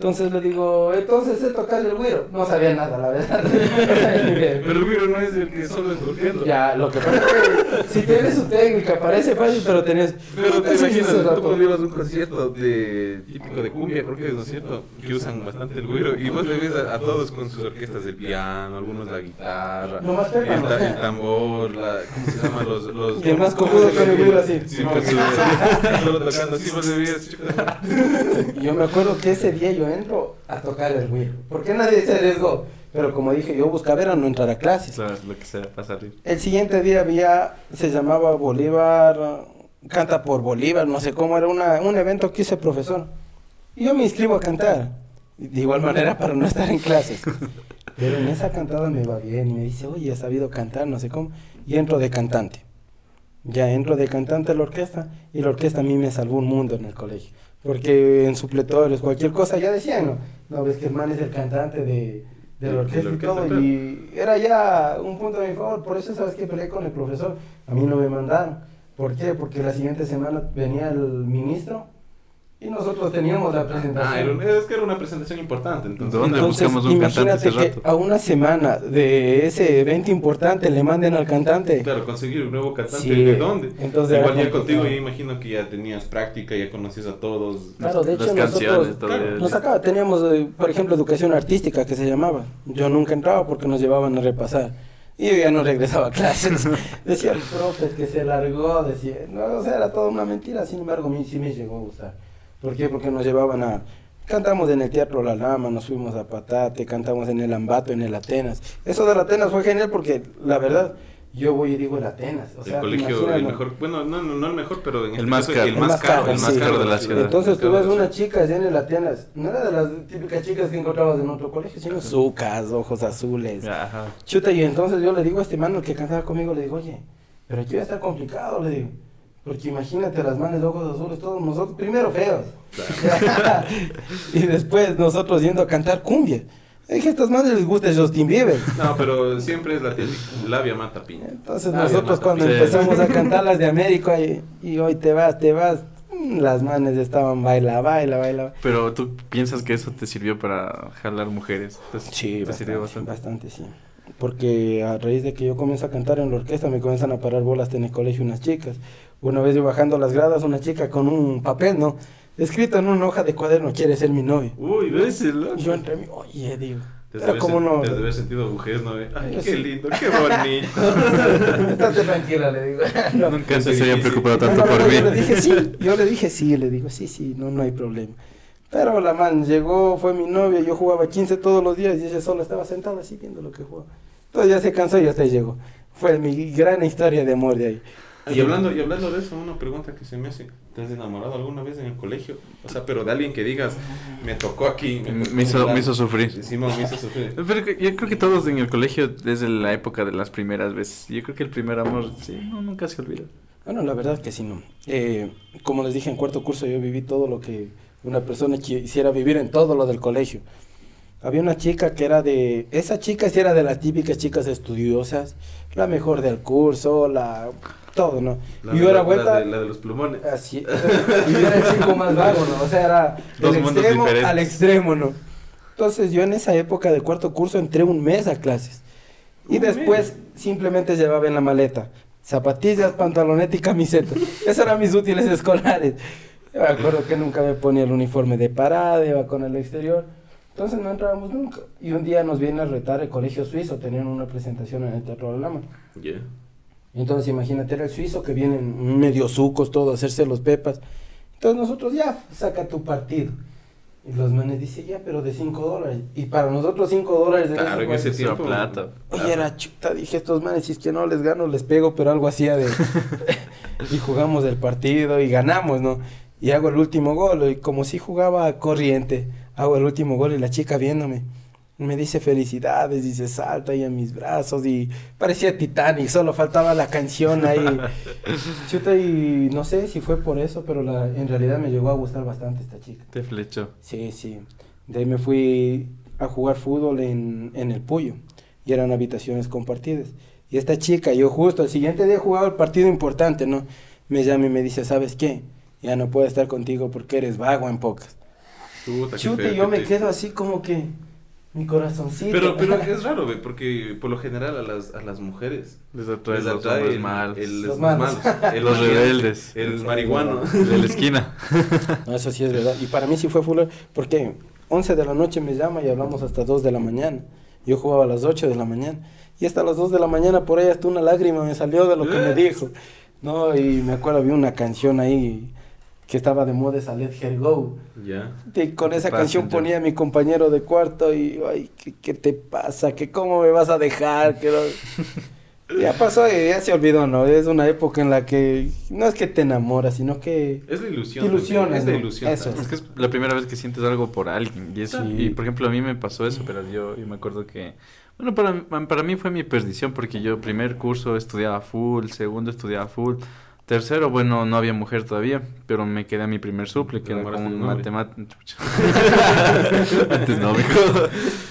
Entonces le digo, entonces sé tocar el güiro. No sabía nada, la verdad. Pero el güiro no es el que solo es golpeando. ya, lo que pasa es que si tienes su técnica, parece fácil, pero tenés... Pero te imaginas, tú cuando ibas a un concierto de típico de cumbia, creo que es, ¿no es cierto? Que usan bastante el güiro. Y vos le ves a, a todos con sus orquestas del piano, algunos la guitarra, Lo más el, ta- el tambor, la, ¿cómo se llama? Los, los, Y el más cojudo con el güiro así. Sí, con su, solo tocando así, vos le veías. Yo me acuerdo que ese día yo entro a tocar el güiro. Porque nadie se arriesgó. Pero como dije, yo buscaba era no entrar a clases. Sabes lo que sea para salir. El siguiente día había, se llamaba Bolívar, canta por Bolívar, no sé cómo, era una, un evento que hice profesor. Y yo me inscribo a cantar, de igual manera para no estar en clases. Pero en esa cantada me va bien y me dice, oye, has sabido cantar, no sé cómo. Y entro de cantante. Ya entro de cantante a la orquesta y la orquesta a mí me salvó un mundo en el colegio. Porque en supletorios, cualquier cosa, ya decían, ¿no? No, ves que el man es el cantante de, de la orquesta y todo. claro. Y era ya un punto de mi favor. Por eso, ¿sabes que Peleé con el profesor. A mí no me mandaron. ¿Por qué? Porque la siguiente semana venía el ministro y nosotros teníamos la presentación. Ah, era un- es que era una presentación importante, entonces. ¿Dónde Entonces, buscamos un cantante imagínate hace que rato? a una semana de ese evento importante le manden al cantante. Claro, conseguir un nuevo cantante, Sí, ¿de dónde? entonces Igual ya contigo, yo imagino que ya tenías práctica, ya conocías a todos. Claro, de Las hecho canciones, nosotros claro, nos acaba, teníamos, eh, por ejemplo, educación artística que se llamaba. Yo nunca entraba porque nos llevaban a repasar. Y yo ya no regresaba a clases. Decía el profe que se largó, decía, no, o sea, era toda una mentira. Sin embargo, a mí sí me llegó a gustar. ¿Por qué? Porque nos llevaban a... Cantamos en el Teatro La Lama, nos fuimos a Patate, cantamos en el Ambato, en el Atenas. Eso del Atenas fue genial porque, la verdad, yo voy y digo el Atenas. O sea, el colegio, el mejor, bueno, no, no, no el mejor, pero en El este más caso, caro. el más caro, el más sí. caro de la ciudad. Entonces tú ves una chica allá en el Atenas, no era de las típicas chicas que encontrabas en otro colegio, sino sucas, ojos azules. Ajá. Chuta, y entonces yo le digo a este mano que cantaba conmigo, le digo, oye, pero aquí va a estar complicado, le digo. Porque imagínate las manes de ojos azules, todos nosotros, primero feos. y después nosotros yendo a cantar cumbia. Es que a estas manes les gusta Justin Bieber. No, pero siempre es la labia mata piña. Entonces Ah, nosotros cuando sí. empezamos a cantar las de América y, y hoy te vas, te vas, mm, las manes estaban baila, baila, baila. Pero tú piensas que eso te sirvió para jalar mujeres. Te- Sí, te sirvió bastante, bastante. bastante, sí. Porque a raíz de que yo comienzo a cantar en la orquesta me comienzan a parar bolas en el colegio unas chicas. Una vez yo bajando las gradas, una chica con un papel, ¿no? Escrito en una hoja de cuaderno, quiere ser mi novia. Uy, ¿ves? Y yo entre mí, oye, digo. Pero sen- no. te has de haber sentido mujer, ¿no? Ay, qué lindo, qué bonito. Estate tranquila, le digo. No. Nunca se había preocupado tanto No, no, por no, mí. Yo le dije sí, yo le dije sí, le digo sí, sí, no, no hay problema. Pero la man llegó, fue mi novia, yo jugaba 15 todos los días y ella solo estaba sentada así viendo lo que jugaba. Entonces ya se cansó y hasta ahí llegó. Fue mi gran historia de amor de ahí. Y hablando, y hablando de eso, una pregunta que se me hace, ¿te has enamorado alguna vez en el colegio? O sea, pero de alguien que digas, me tocó aquí. Me tocó hizo, volar". me hizo sufrir. Simón, me hizo sufrir. Pero yo creo que todos en el colegio, desde la época de las primeras veces, yo creo que el primer amor, sí, no, nunca se olvida. Bueno, la verdad que sí, no. Eh, como les dije en cuarto curso, yo viví todo lo que una persona quisiera vivir en todo lo del colegio. Había una chica que era de... Esa chica sí era de las típicas chicas estudiosas, la mejor del curso, la... Todo, ¿no? La y yo era la vuelta... de, la de los plumones. Así, y yo era el chico más vago, ¿no? O sea, era Dos del extremo diferentes. al extremo, ¿no? Entonces yo en esa época de cuarto curso entré un mes a clases. Y Un después simplemente llevaba en la maleta zapatillas, pantaloneta y camiseta. Esos eran mis útiles escolares. Yo me acuerdo que nunca me ponía el uniforme de parada, iba con el exterior. Entonces no entrábamos nunca. Y un día nos viene a retar el colegio suizo, tenían una presentación en el Teatro Lama. Ya. Entonces imagínate, era el suizo que vienen medio sucos, todo, a hacerse los pepas. Entonces nosotros ya, saca tu partido. Y los manes dicen, ya, pero de 5 dólares. Y para nosotros 5 dólares de Claro, en ese tiempo. plata. Oye, era chuta, dije, estos manes, si es que no les gano, les pego, pero algo hacía de... y jugamos el partido y ganamos, ¿no? Y hago el último gol, y como si jugaba corriente, hago el último gol y la chica viéndome. Me dice felicidades, dice salta ahí a mis brazos y parecía Titanic, solo faltaba la canción ahí. Chuta, y no sé si fue por eso, pero la, en realidad me llegó a gustar bastante esta chica. Te flechó. Sí, sí. De ahí me fui a jugar fútbol en, en el Puyo. y eran habitaciones compartidas. Y esta chica, yo justo el siguiente día jugaba el partido importante, ¿no? Me llama y me dice, ¿sabes qué? Ya no puedo estar contigo porque eres vago en pocas. Chute, feo, yo me triste. quedo así como que mi corazoncito. Pero, pero es raro, ve, porque por lo general a las, a las mujeres Les atrae les los atrae hombres el, malos. el- Los los malos. malos, el los rebeldes. el marihuano. De la esquina. No, eso sí es verdad. Y para mí sí fue full, porque 11 de la noche me llama y hablamos hasta 2 de la mañana. Yo jugaba a las 8 de la mañana. Y hasta las 2 de la mañana por ahí hasta una lágrima me salió de lo que me dijo. No, y me acuerdo, había una canción ahí que estaba de moda, esa Let Her Go. Ya. Y con esa canción ponía a mi compañero de cuarto y, ay, ¿qué, qué te pasa? ¿Qué cómo me vas a dejar? Que no- Ya pasó y ya se olvidó, ¿no? Es una época en la que no es que te enamoras, sino que... Es la ilusión. Ilusiones, Es la ¿no? ilusión. Eso. Es que es la primera vez que sientes algo por alguien. Y, eso, Sí. y por ejemplo, a mí me pasó eso, pero yo, yo me acuerdo que. Bueno, para, para mí fue mi perdición porque yo, primer curso, estudiaba full, segundo, estudiaba full. Tercero, bueno, no había mujer todavía, pero me quedé a mi primer suple, que era como un matemático. Antes no, mijo.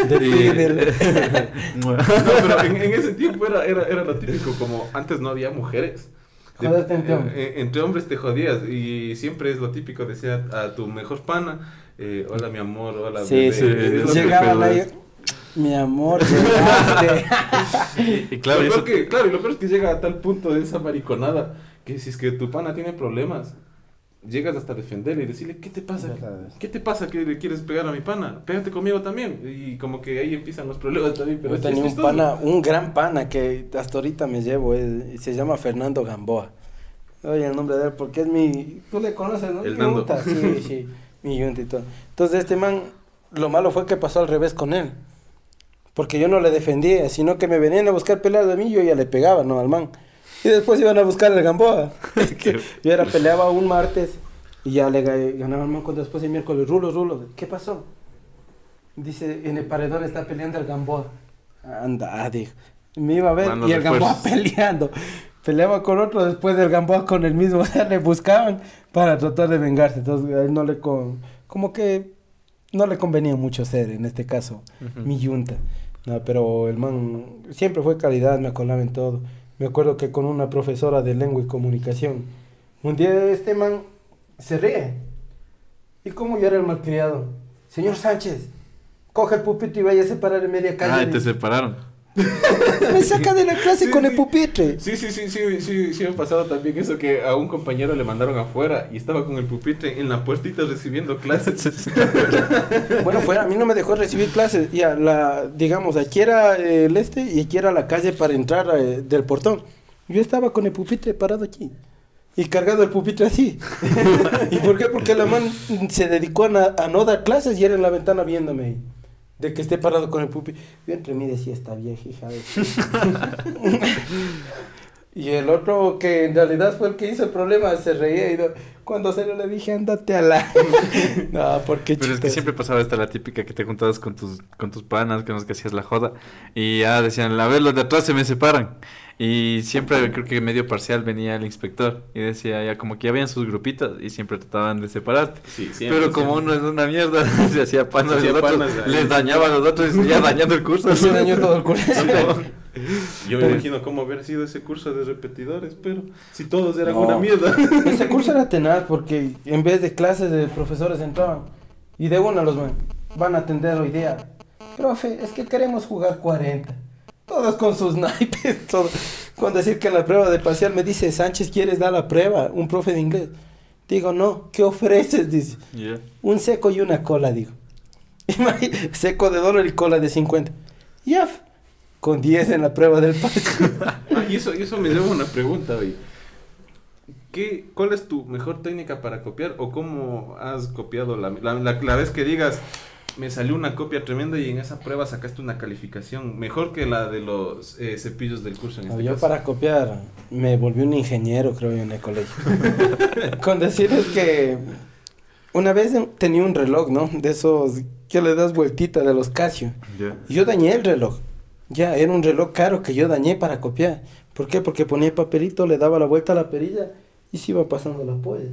De Y- No, pero en, en ese tiempo era, era, era lo típico, como antes no había mujeres. De- eh, hombres. entre hombres te jodías y siempre es lo típico decir a, tu mejor pana, eh, hola mi amor, hola Sí, bebé. sí. Lo Llegaban ahí, mi amor, llegaste. Y claro, lo y peor eso, que, claro, y lo peor es que llega a tal punto de esa mariconada que si es que tu pana tiene problemas, llegas hasta defenderle y decirle, ¿qué te pasa? ¿Qué te pasa que le quieres pegar a mi pana? Pégate conmigo también. Y como que ahí empiezan los problemas también. Pero Yo tenía un pana, un gran pana que hasta ahorita me llevo, es- se llama Fernando Gamboa. Oye, el nombre de él, porque es mi... Tú le conoces, ¿no? El Mi Nando. yunta, Sí, sí, mi yunta y todo. Entonces, este man, lo malo fue que pasó al revés con él. Porque yo no le defendía, sino que me venían a buscar peleas de mí y yo ya le pegaba, ¿no? Al man. Y después iban a buscar al Gamboa. yo era peleaba un martes y ya le ga- ganaba al man cuando después el miércoles, Rulo, Rulo, ¿qué pasó? Dice, en el paredón está peleando el Gamboa. Anda, dijo. Me iba a ver y el Gamboa peleando. Peleaba con otro, después del Gamboa con el mismo. O sea, le buscaban para tratar de vengarse. Entonces, a él no le con... Como que no le convenía mucho ser, en este caso, mi yunta. No, pero el man siempre fue calidad, me acordaba en todo. Me acuerdo que con una profesora de lengua y comunicación, un día este man se ríe. ¿Y cómo yo era el malcriado? Señor Sánchez, coge el pupitre y vaya a separar en media calle. Ah, y te separaron. Me saca de la clase Sí, con el sí. pupitre. Sí, sí, sí, sí, sí, sí me ha pasado también eso que a un compañero le mandaron afuera y estaba con el pupitre en la puertita recibiendo clases. Bueno, fuera, a mí no me dejó recibir clases. Ya, la, digamos, aquí era eh, el este y aquí era la calle para entrar eh, del portón. Yo estaba con el pupitre parado aquí. Y cargado el pupitre así. ¿Y por qué? Porque la man se dedicó a, na- a no dar clases y era en la ventana viéndome. ahí, De que esté parado con el pupitre. Yo entre mí decía, esta vieja hija de... y el otro que en realidad fue el que hizo el problema se reía y no- cuando se lo le dije, ándate a la... no, porque Pero es que siempre pasaba esta la típica que te juntabas con tus, con tus panas, con los que hacías la joda, y ya decían, a ver, los de atrás se me separan. Y siempre, creo que medio parcial, venía el inspector y decía, ya como que ya habían sus grupitos y siempre trataban de separarte. Sí, siempre, Pero como siempre. uno es una mierda, se hacía panas, Se hacía los otros, panas, les dañaba a los otros, y ya dañando el curso. Se dañó todo el curso. Yo me imagino cómo haber sido ese curso de repetidores, pero si todos eran No. una mierda. Ese curso era tenaz porque en vez de clases de profesores entraban y de una los van, van a atender hoy día. Profe, es que queremos jugar 40. Todos con sus naipes, todo. Con decir que en la prueba de parcial me dice, Sánchez, ¿quieres dar la prueba? Un profe de inglés. Digo, no, ¿qué ofreces? Dice, un seco y una cola, digo. Seco de dólar y cola de 50. Ya, con 10 en la prueba del parcial. Ah, y eso, y eso me lleva una pregunta hoy. ¿Qué, ¿Cuál es tu mejor técnica para copiar o cómo has copiado la, la, la- la vez que digas me salió una copia tremenda y en esa prueba sacaste una calificación mejor que la de los eh, cepillos del curso en este yo caso? para copiar me volví un ingeniero, creo yo, en el colegio. Con decirles que una vez tenía un reloj, ¿no? De esos que le das vueltita de los Casio. Ya. Y yo dañé el reloj. Ya, era un reloj caro que yo dañé para copiar. ¿Por qué? Porque ponía el papelito, le daba la vuelta a la perilla y se iba pasando la polla.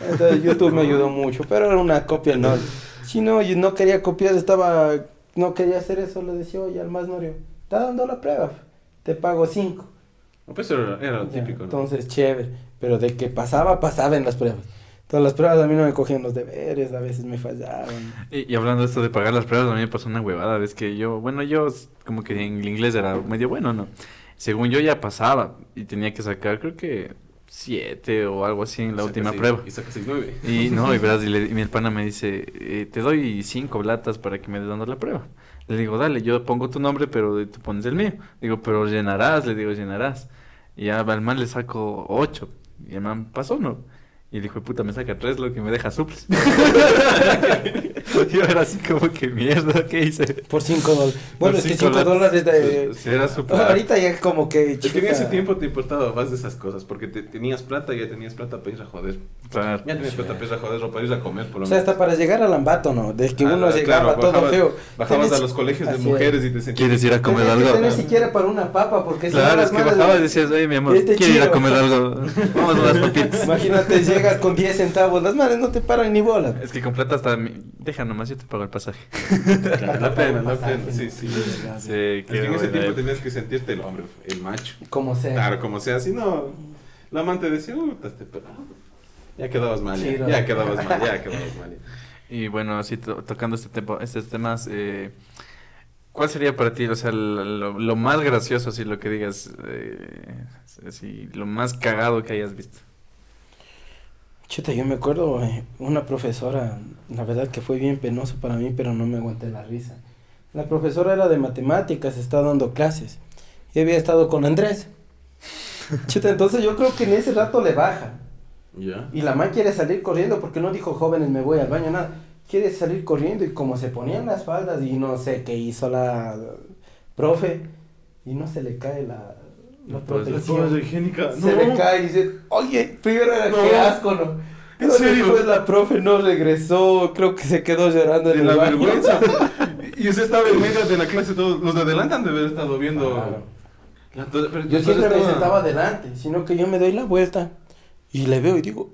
Entonces YouTube me ayudó mucho, pero era una copia enorme. Si no, yo no quería copiar, estaba, no quería hacer eso, le decía, oye, al más Norio, está dando la prueba, te pago cinco. Pues era, era lo Ya, típico, ¿no? Entonces, chévere. Pero de que pasaba, pasaba en las pruebas. Todas las pruebas a mí no me cogían los deberes, a veces me fallaban. Y, y hablando de esto de pagar las pruebas, a mí me pasó una huevada, ves que yo, bueno, yo como que en el inglés era medio bueno, ¿no? Según yo ya pasaba y tenía que sacar, creo que siete o algo así en la Saca última seis- prueba. Y saca seis, nueve. Y no, y verás, y, le- y mi hermana me dice, eh, te doy cinco latas para que me des dando la prueba. Le digo, dale, yo pongo tu nombre, pero tú pones el mío. Digo, pero llenarás, le digo, llenarás. Y ya al man le saco ocho. Y el man pasó, ¿no? Y hijo de puta me saca tres, lo que me deja suples. yo era así como que mierda, ¿qué hice? Por cinco dólares. Bueno, Por es que cinco cinco dólares de... Sí, era súper. Ahorita ya como que... Es que en ese tiempo te importaba más de esas cosas, porque te, tenías plata y ya tenías plata para ir a joder. Claro. Ya tenías plata para ir a joder o para ir a comer, por lo O sea, menos. hasta para llegar al Ambato, ¿no? De que Ah, uno llegaba claro, todo bajabas- feo. Bajabas Tenés- a los colegios de así mujeres y te sentías... ¿Quieres ir a comer Tenés algo? tener siquiera para una papa, porque si no Claro, las es que manos- bajaba y decías, oye, mi amor, Este quiero ir a comer algo. Vamos a unas papitas. Imagínate, llegas con 10 centavos, las madres no te paran ni bola. Es que con plata hasta... mi- Deja nomás, yo te pago el pasaje. La pena, la pena, sí, sí. Sí, Es que en ese tiempo tenías que sentirte el hombre, el macho. Como sea. Claro, como sea, si no, la amante decía, uh, pelado. Ya quedabas mal, ya, quedabas mal, ya quedabas mal. ya. Y bueno, así to- tocando este tempo, estos temas, eh, ¿cuál sería para ti, o sea, lo, lo más gracioso, así lo que digas, eh, así, lo más cagado que hayas visto? Chuta, yo me acuerdo, eh, una profesora, la verdad que fue bien penoso para mí, pero no me aguanté la risa. La profesora era de matemáticas, estaba dando clases, y había estado con Andrés. Chuta, entonces yo creo que en ese rato le baja. Ya. Y la man quiere salir corriendo porque no dijo jóvenes me voy al baño, nada. Quiere salir corriendo y como se ponían las faldas y no sé qué hizo la profe y no se le cae la, la protección. higiénica, Se le cae y dice, oye, primero era No. qué asco, ¿no? ¿En serio? Después la profe no regresó, creo que se quedó llorando en De el la baño. vergüenza. Y usted estaba en medio de la clase, todos los de adelante han de haber estado viendo. Claro. La- to- pero- Yo siempre me estaba- sentaba adelante, sino que yo me doy la vuelta y le veo y digo.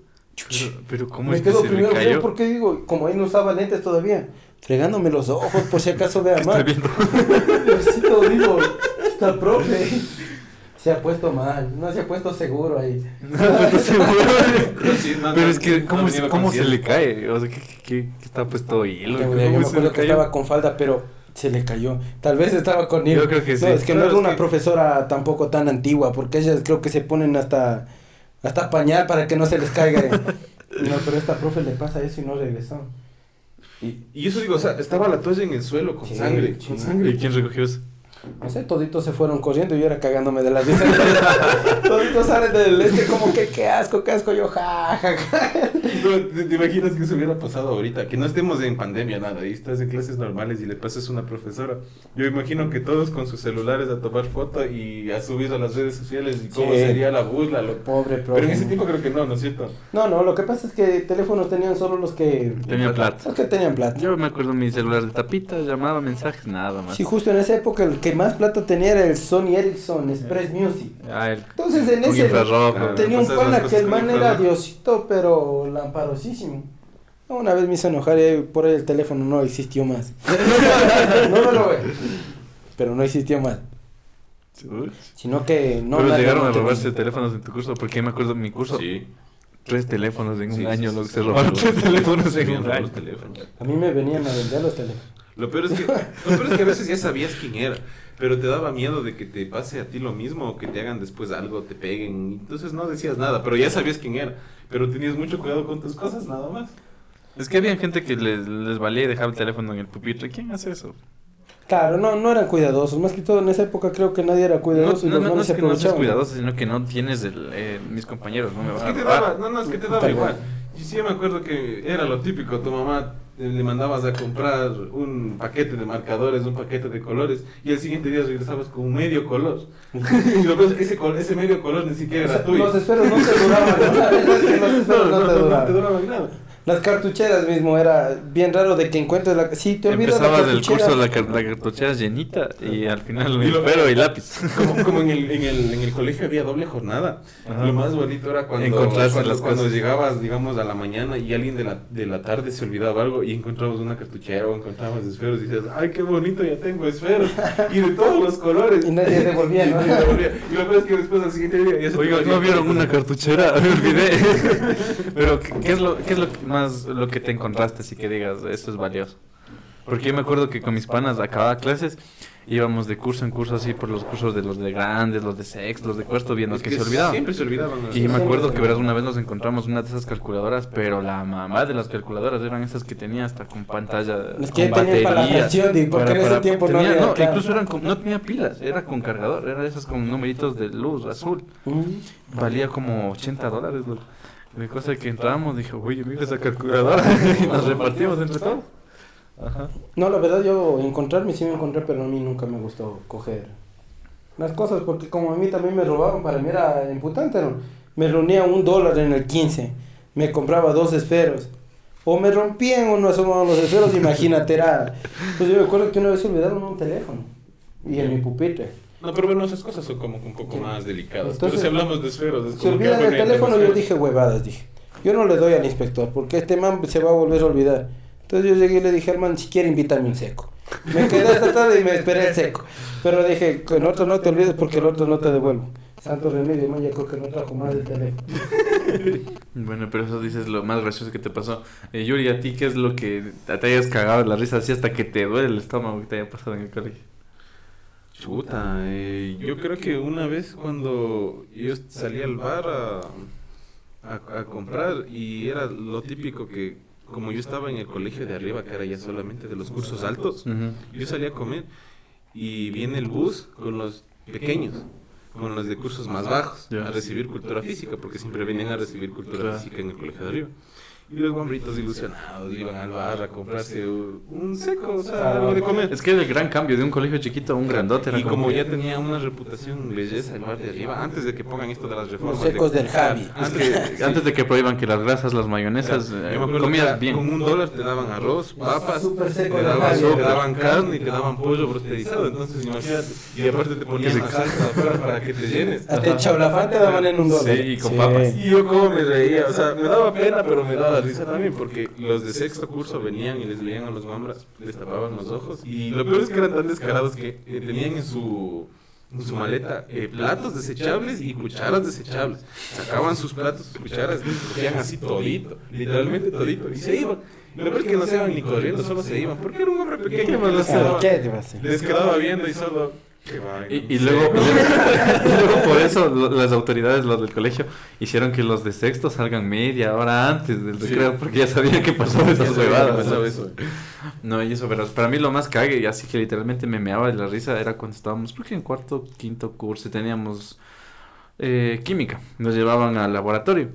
Pero, pero ¿cómo me es que quedo se le primero cayó? feo porque digo, como él no usaba lentes todavía, fregándome los ojos por si acaso vea mal. viendo. Diosito, digo, está profe. Se ha puesto mal, no se ha puesto seguro ahí. Sí, no, Pero no, es que, no ¿cómo, ha venido ¿cómo se le cae? O sea, ¿qué, qué, qué- qué está puesto hilo? Yo, ¿Cómo yo me se acuerdo que cayó? estaba con falda, pero se le cayó. Tal vez estaba con hilo. Yo creo que no, sí. es que no Claro, es es una que- profesora tampoco tan antigua, porque ellas creo que se ponen hasta, hasta pañal para que no se les caiga. no, pero a esta profe le pasa eso y no regresó. Y, Y eso digo, o sea, estaba la toalla en el suelo con Sí, sangre. Con ¿Y sangre. quién recogió eso? No sé, toditos se fueron corriendo y yo era cagándome de la risa. toditos salen del este como que qué asco, qué asco, yo ja, ja, ja. No, ¿te, te imaginas que eso hubiera pasado ahorita? Que no estemos en pandemia, nada. Y estás en clases normales y le pasas a una profesora. Yo imagino que todos con sus celulares a tomar foto y a subir a las redes sociales y cómo Sí. sería la burla. Lo... Pobre profe. Pero en ese tiempo creo que no, ¿no es cierto? No, no, lo que pasa es que teléfonos tenían solo los que... Tenía plata. Los que tenían plata. Yo me acuerdo mi celular de tapita, llamaba, mensajes, nada más. Sí, justo en esa época el que más plata tenía era el Sony Ericsson Express Music. Ah, el, Entonces en ese tenía un Pasas las pana que el man era diosito, pero lamparosísimo. Una vez me hizo enojar y por ahí el teléfono no existió más. no lo ve. Pero no existió más. Uy. Sino que no Pero llegaron no a robarse teléfonos en tu curso, porque me acuerdo en mi curso, Sí. tres teléfonos en un Sí, año, sí, lo sí, que se sí. robaron tres teléfonos en un año. A mí me venían a vender los teléfonos. Lo peor, es que, lo peor es que a veces ya sabías quién era, pero te daba miedo de que te pase a ti lo mismo o que te hagan después algo, te peguen. Entonces no decías nada, pero ya sabías quién era. Pero tenías mucho cuidado con tus cosas, nada más. Es que había gente que les, les valía dejar el teléfono en el pupitre. ¿Quién hace eso? Claro, no, no eran cuidadosos. Más que todo en esa época creo que nadie era No, cuidadoso y no, los no, no es se que no seas cuidadoso, sino que no tienes el, eh, mis compañeros, no me Es van a que te robar. daba, no, no, es que te daba Tal igual. cual. Y sí, me acuerdo que era lo típico, tu mamá le mandabas a comprar un paquete de marcadores, un paquete de colores, y el siguiente día regresabas con un medio color. y lo peor es que ese, ese medio color ni siquiera O sea, era tuyo. los esperos no te duraban, ¿no? Los esperos no, te no duraban. te duraban nada. Las cartucheras mismo, era bien raro de que encuentres la... Sí, te olvidas la Empezabas el cartuchera. curso, la, car- la cartuchera llenita y al final Y lo- pero y lápiz. Como, como en, el, en, el, en el colegio había doble jornada. Ajá. Lo más bonito era cuando, Encontrarse cuando, las cuando cosas. llegabas, digamos, a la mañana y alguien de la, de la tarde se olvidaba algo y encontrabas una cartuchera o encontrabas esferos y dices, ay, qué bonito, ya tengo esferos. Y de todos los colores. Y nadie devolvía, ¿no? Y devolvía. Y lo peor es que después al siguiente día ya se te Oiga. ¿no vieron una cartuchera? Me olvidé. Pero, ¿qué, qué es lo, qué es lo que más lo que te encontraste así que digas, esto es valioso? Porque yo me acuerdo que con mis panas acababa clases, íbamos de curso en curso así por los cursos de los de grandes, los de sexto, los de cuarto, viendo Es que, se olvidaban. Siempre se olvidaban. Y me acuerdo que verás una vez nos encontramos una de esas calculadoras, pero la mamá de las calculadoras eran esas que tenía hasta con pantalla, Es que con tenían para la batería. en ese tiempo no tenía- había, no, claro. incluso eran con- no tenía pilas, era con cargador, era de esas con numeritos de luz azul. Mm. Valía como 80 dólares, loco. De cosa que entramos, dije, oye, mira esa calculadora. y nos repartimos entre todos. Ajá. No, la verdad yo encontrarme sí me encontré, pero a mí nunca me gustó coger las cosas, porque como a mí también me robaban, para mí era imputante, ¿no? Me reunía un dólar en el 15, me compraba dos esferos, o me rompían o no asomaban los esferos, imagínate, era... Pues yo me acuerdo que una vez se olvidaron un teléfono, y en mi pupitre. No, pero bueno, esas cosas son como que un poco más delicadas. Entonces, pero si hablamos de esferos, es Se como que olvidan algo el en teléfono, yo dije huevadas, dije. Yo no le doy al inspector, porque este man se va a volver a olvidar. Entonces yo llegué y le dije al man, si quiere invitarme un seco. Me quedé hasta tarde y me esperé el seco. Pero dije, con otro no te olvides porque el otro no te devuelvo. Santo remedio, man, ya creo que no trajo más el teléfono. Bueno, pero eso dices lo más gracioso que te pasó. Eh, Yuri, ¿a ti qué es lo que te hayas cagado de la risa así hasta que te duele el estómago que te haya pasado en el colegio? Chuta, eh, yo creo que una vez cuando yo salí al bar a, a, a comprar y era lo típico que como yo estaba en el colegio de arriba, que era ya solamente de los cursos altos, yo salí a comer y viene el bus con los pequeños, con los de cursos más bajos, a recibir cultura física, porque siempre venían a recibir cultura Claro. física en el colegio de arriba. Y los guambritos ilusionados iban al bar a comprarse un seco, o sea, algo de comer. Es que el gran cambio de un colegio chiquito a un grandote era Y como que- ya tenía una reputación belleza el bar de arriba, antes de que pongan esto de las reformas. Los secos de- del Javi. Antes, Antes de que prohíban que las grasas, las mayonesas, yo eh, comías era bien. Con un dólar te daban arroz, papas, seco te daban, Javi. te daban carne y te daban pollo brosterizado. Entonces, imagínate. Y aparte te ponían la salsa afuera para que te llenes. Hasta el chablafán te daban en un dólar. Sí, y con papas. Y yo como me reía, o sea, me daba pena, pero me daba risa también, porque los de sexto curso venían y les veían a los mambras, les tapaban los ojos, y lo peor es que eran tan descarados que eh, tenían en su, en su maleta eh, platos desechables y cucharas desechables. Sacaban sus platos, sus cucharas, y cogían así todito, literalmente todito, y se iban. Lo peor es que no se iban ni corriendo, solo se iban, porque era un hombre pequeño, más quedaba, ¿Qué te va a hacer? les quedaba viendo y solo... Y, y luego, y luego- y luego por eso lo- las autoridades, los del colegio, hicieron que los de sexto salgan media hora antes del Sí. recreo, porque ya sabían que pasaba esas sabía que huevadas. pasaba ¿no? y eso, pero para mí lo más cague, y así que literalmente me meaba de la risa, era cuando estábamos, creo que en cuarto, quinto curso, teníamos eh, química, nos llevaban al laboratorio.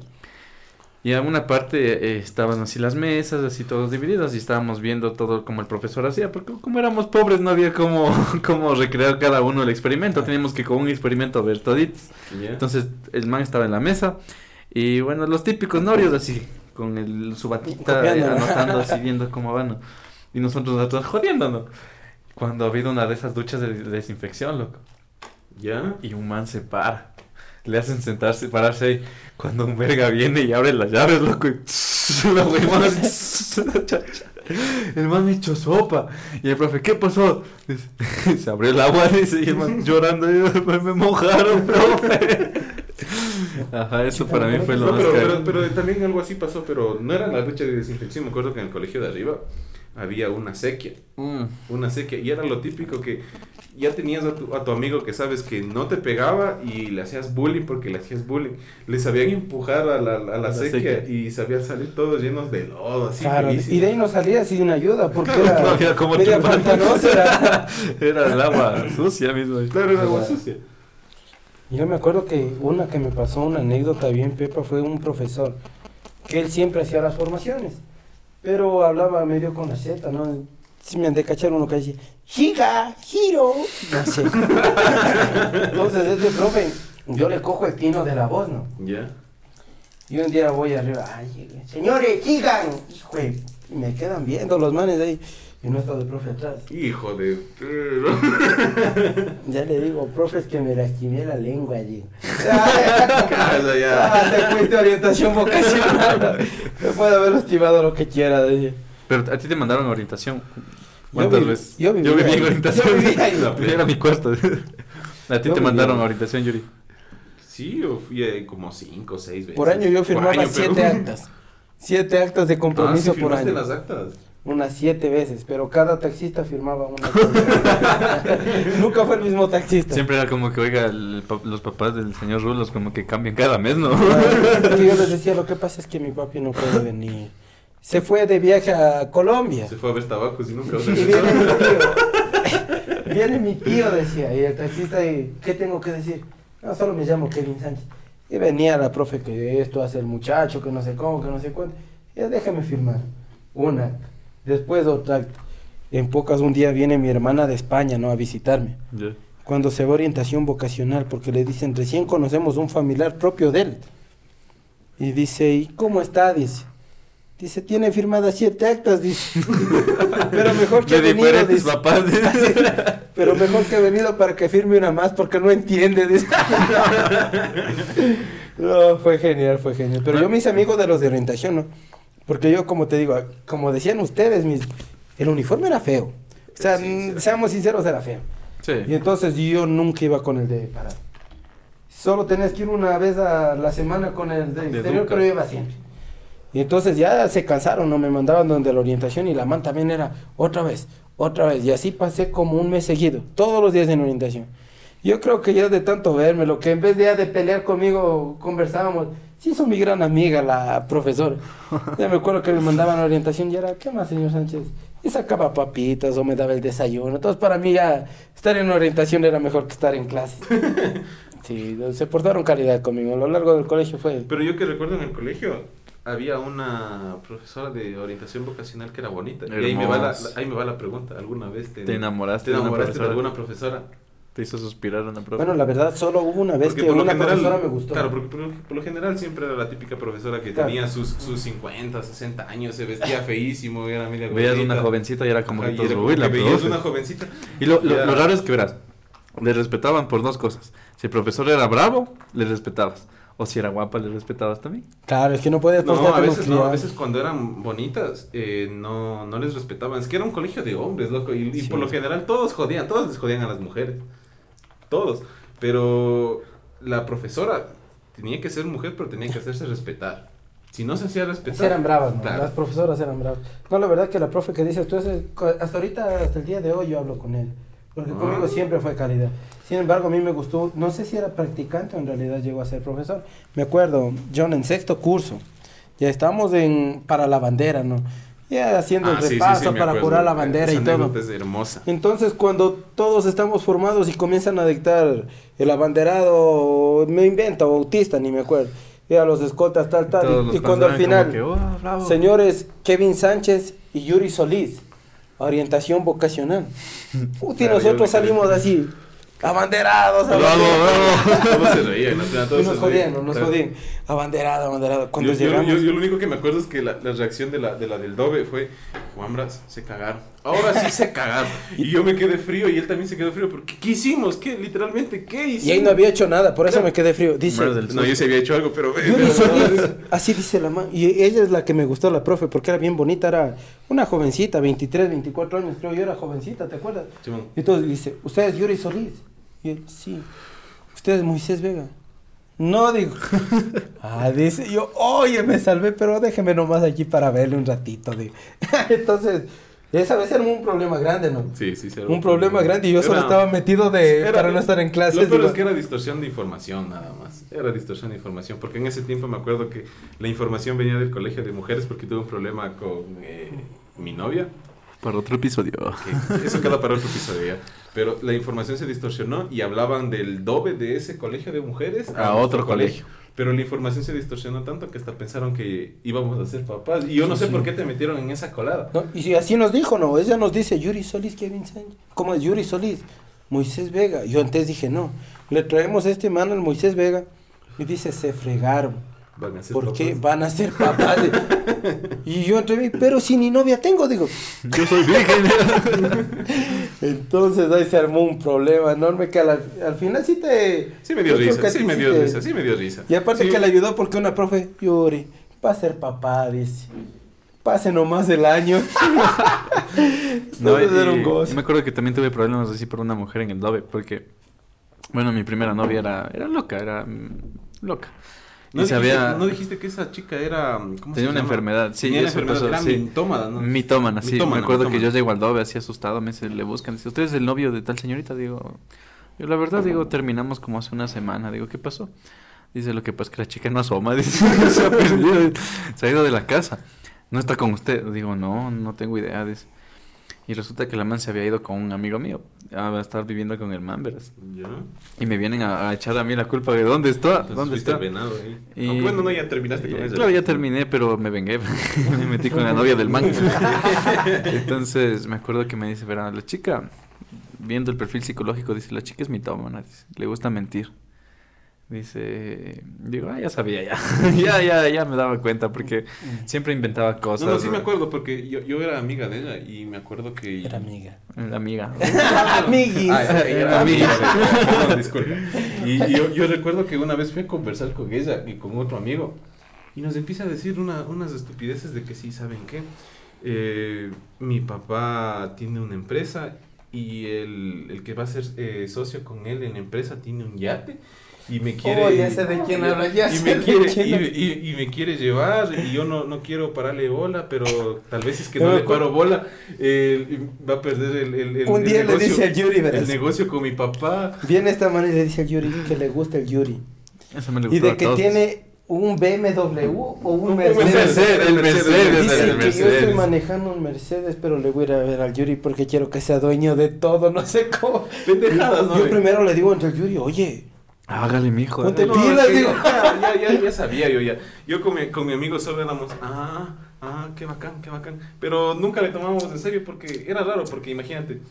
Y a una parte eh, estaban así las mesas, así todos divididos, y estábamos viendo todo como el profesor hacía, porque como éramos pobres no había como, como recrear cada uno el experimento, teníamos que con un experimento ver toditos. ¿Ya? Entonces el man estaba en la mesa y bueno, los típicos norios así, con el, su batita eh, anotando así, viendo cómo van. ¿no? Y nosotros nosotros jodiendo, ¿no? Cuando ha habido una de esas duchas de, de desinfección, loco. ¿Ya? Y un man se para. Le hacen sentarse, pararse ahí. Cuando un verga viene y abre las llaves, loco. Y la El man hecho sopa. Y el profe, ¿qué pasó? Dice, se abrió el agua, dice, y el man llorando. y, me mojaron, profe. Ajá, eso para mí fue lo No, más pero, caro. pero, pero también algo así pasó, pero no era la ducha de desinfección. Me acuerdo que en el colegio de arriba había una sequía. Mm. Una sequía. Y era lo típico que ya tenías a tu, a tu amigo que sabes que no te pegaba y le hacías bullying porque le hacías bullying. Le sabían empujar a la, a la, La sequía, sequía. y sabían salir todos llenos de lodo, así. Claro, y de ahí no salía sin ayuda porque No era había cómo media pantanosa. Era. Era el agua sucia mismo. Claro, era agua sucia. Yo me acuerdo que una que me pasó, una anécdota bien pepa, fue un profesor, que él siempre hacía las formaciones, pero hablaba medio con la Z, ¿no? Si me han de cachar uno que dice, Giga, giro, no sé. Entonces este profe, yo le cojo el tino de la voz, ¿no? ¿Ya? Y un día voy arriba, ay, señores, sigan. Hijo de- y me quedan viendo los manes ahí. Y no está el profe atrás. Hijo de... Ya le digo, profe, es que me lastimé la lengua allí. Ya. Ah, te fuiste orientación vocacional. Me puede haber lastimado lo que quiera. dije. Pero a ti te mandaron orientación. Yo ¿Cuántas vi- veces? yo viví viví en orientación. Yo viví ahí. No, Era mi cuarto. A ti Yo te mandaron ahí. orientación, Yuri. Sí, yo fui eh, como cinco o seis veces. Por año yo firmaba año, pero- siete actas. Siete actas de Ah, compromiso ¿sí por firmaste año. las actas? Unas siete veces, pero cada taxista firmaba una. Nunca fue el mismo taxista. Siempre era como que, oiga, el los papás del señor Rulos como que cambian cada mes, ¿no? Porque yo les decía, lo que pasa es que mi papi no puede venir. Se fue de viaje a Colombia. Se fue a ver tabacos y nunca Y viene mi tío. Viene mi tío, decía. Y el taxista, y, ¿qué tengo que decir? No, solo me llamo Kevin Sánchez. Y venía la profe que esto hace el muchacho, que no sé cómo, que no sé cuánto. Y ya déjame firmar. Una. Después otra. acta. En pocas un día viene mi hermana de España, ¿no? A visitarme. Cuando se va a orientación vocacional, porque le dicen, recién conocemos un familiar propio de él. Y dice, ¿y cómo está? Dice. Dice, tiene firmadas siete actas, dice. Pero mejor que ha venido, dice. papás. Pero mejor que ha venido para que firme una más porque no entiende, dice. No, fue genial, fue genial. Pero yo me hice amigo de los de orientación, ¿no? Porque yo, como te digo, como decían ustedes, mis, el uniforme era feo. O sea, Sí, seamos sinceros, era feo. Y entonces yo nunca iba con el de parado. Solo tenías que ir una vez a la semana con el de De exterior, Duca. pero yo iba siempre. Y entonces ya se cansaron, no me mandaban donde la orientación y la man también era otra vez, otra vez. Y así pasé como un mes seguido, todos los días en orientación. Yo creo que ya de tanto verme, lo que en vez de, ya de pelear conmigo conversábamos, sí son mi gran amiga la profesora. Ya me acuerdo que me mandaban a orientación y era, ¿qué más, señor Sánchez? Y sacaba papitas o me daba el desayuno. Entonces para mí ya estar en orientación era mejor que estar en clase. Sí, se portaron calidad conmigo. A lo largo del colegio fue... Pero yo que recuerdo en el colegio, había una profesora de orientación vocacional que era bonita. Y ahí me, va la, ahí me va la pregunta. ¿Alguna vez te, ¿Te enamoraste te de una enamoraste de alguna profesora? Te hizo suspirar una profe. Bueno, la verdad, solo hubo una vez Porque que una general- profesora me gustó. Claro, porque por, lo- por lo general siempre era la típica profesora que Claro. tenía sus, sus 50, 60 años, se vestía feísimo, era media Veías gordita. una jovencita y era como Ajá, que y todos, era como "Uy, que la veías profe". una jovencita. Y lo, lo- raro es que verás, le respetaban por dos cosas. Si el profesor era bravo, le respetabas. O si era guapa, le respetabas también. Claro, es que no puedes No, a veces no, a veces cuando eran bonitas eh, no, no les respetaban. Es que era un colegio de hombres, loco, y, por lo general todos jodían, todos les jodían a las mujeres. Todos. Pero la profesora tenía que ser mujer, pero tenía que hacerse respetar. Si no se hacía respetar... Eran bravas, ¿no? Claro. Las profesoras eran bravas. No, la verdad que la profe que dices tú, ese- hasta ahorita, hasta el día de hoy yo hablo con él. Porque Ah. conmigo siempre fue calidad. Sin embargo, a mí me gustó, no sé si era practicante o en realidad llegó a ser profesor. Me acuerdo, John, en sexto curso, ya estábamos en, para la bandera, ¿no? Ya haciendo Ah, el sí, sí, repaso sí, para acuerdo. curar la bandera Esa y todo. es hermosa. Entonces, cuando todos estamos formados y comienzan a dictar el abanderado, me invento, bautista, ni me acuerdo. Y a los escoltas, tal, tal. Y- cuando al final, que, "Oh, bravo". señores Kevin Sánchez y Yuri Solís, orientación vocacional. Puta, y Claro, nosotros salimos así, abanderados, Bravo, abanderados. bravo. Todos se reían, o sea, Y todos nos jodían, nos jodían. Abanderado, abanderado. Cuando yo, yo- llegamos. yo- yo lo único que me acuerdo es que la, la reacción de la, de la del Dove fue, Juanbras, se cagaron. Ahora sí se cagaron. Y yo me quedé frío y él también se quedó frío. porque ¿Qué hicimos? ¿Qué? Literalmente, ¿qué hicimos? y ahí no había hecho nada, por eso me quedé frío. Dice, No, yo sí había hecho algo, pero... Yuri pero- Solís, así dice la mamá. Y ella es la que me gustó, la profe, porque era bien bonita. Era una jovencita, 23, 24 años, creo yo era jovencita, ¿te acuerdas? Simón. Y entonces dice, ¿usted es Yuri Solís? Y él, sí. ¿Usted es Moisés Vega? No, digo. ah, dice, yo, oye, me salvé, pero déjeme nomás aquí para verle un ratito. Digo. entonces, esa vez era un problema grande, ¿no? Sí, sí, sí, era Un problema grande y yo solo estaba metido de, era- para no estar en clases. Lo peor digo. es que era distorsión de información nada más. Era distorsión de información. Porque en ese tiempo me acuerdo que la información venía del colegio de mujeres porque tuve un problema con eh, mi novia. Para otro episodio. eso queda para otro episodio ya. Pero la información se distorsionó y hablaban del doble de ese colegio de mujeres A otro colegio. Pero la información se distorsionó tanto que hasta pensaron que íbamos a ser papás. Y yo no Sí, sé sí. por qué te metieron en esa colada. No, y si así nos dijo, ¿no? Ella nos dice Yuri Solís, Kevin Sánchez. ¿Cómo es Yuri Solís? Moisés Vega. Yo antes dije, no. Le traemos a este man al Moisés Vega. Y dice, se fregaron. Van a ser ¿Por qué van a ser papás? y yo entre mí, pero si ni novia tengo, digo. Yo soy virgen. Entonces ahí se armó un problema enorme que al, al final sí te... Sí me dio risa, sí me dio te- risa, sí me dio risa. Y aparte Sí. que le ayudó porque una profe, Yuri, va a ser papá, dice. Pase nomás el año. No, y, un gozo. me acuerdo que también tuve problemas así por una mujer en el Dove, porque, bueno, mi primera novia era, era loca, era mm, loca. ¿No se dijiste, había... no dijiste que esa chica era. ¿cómo se Tenía una llama? enfermedad, sí, Tenía una enfermedad, era sí. mitómana, ¿no? Mitómana, sí. Mitómana, me acuerdo que mitómana. yo llego al Dove así asustado, me dice, le buscan, dice, ¿usted es el novio de tal señorita? Digo, yo la verdad, digo, terminamos como hace una semana. Digo, ¿qué pasó? Dice, lo que pasa es que la chica no asoma, dice, se ha perdido, se ha ido de la casa. No está con usted. Digo, no, no tengo idea, dice. Y resulta que la man se había ido con un amigo mío a estar viviendo con el man, verás. Ya. Y me vienen a, a echar a mí la culpa de dónde está, Entonces dónde está. venado. Y- Aunque bueno, no, ya terminaste con Eh, ella. Claro, ya terminé, pero me vengué. me metí con la novia del man. Entonces, me acuerdo que me dice, verán, la chica, viendo el perfil psicológico, dice, la chica es mitómana, le gusta mentir. Dice, digo, ah, ya sabía, ya. ya, ya, ya me daba cuenta, porque siempre inventaba cosas. No, no, sí me acuerdo porque yo, yo era amiga de ella y me acuerdo que... Era amiga. La amiga. Amiguis. Ah, era Amiga. disculpa. Y yo, yo recuerdo que una vez fui a conversar con ella y con otro amigo y nos empieza a decir una, unas estupideces de que sí, ¿saben qué? Eh, mi papá tiene una empresa y el, el que va a ser eh, socio con él en la empresa tiene un yate y me quiere Oh, ya sé de quién habla, ya y me de quiere quién y, habla. y- y me quiere llevar y yo no, no quiero pararle bola pero tal vez es que no le paro bola eh, va a perder el, el, el- Un el día le negocio- dice al Yuri, el verás. negocio con mi papá Viene esta manera y le dice al Yuri que le gusta el Yuri. Eso me le Y de que tiene un BMW o un Un Mercedes. Mercedes, el Mercedes, Dice el que yo estoy Mercedes. manejando un Mercedes, pero le voy a ir a ver al Yuri porque quiero que sea dueño de todo, no sé cómo. pendejadas ¿no? Yo primero le digo entre el Yuri, oye, Hágale, mijo. Ponte hágale. pilas, es que digo. ya, ya, ya, sabía yo ya yo con mi, con mi amigo solo éramos ah ah qué bacán qué bacán pero nunca le tomábamos en serio porque era raro porque imagínate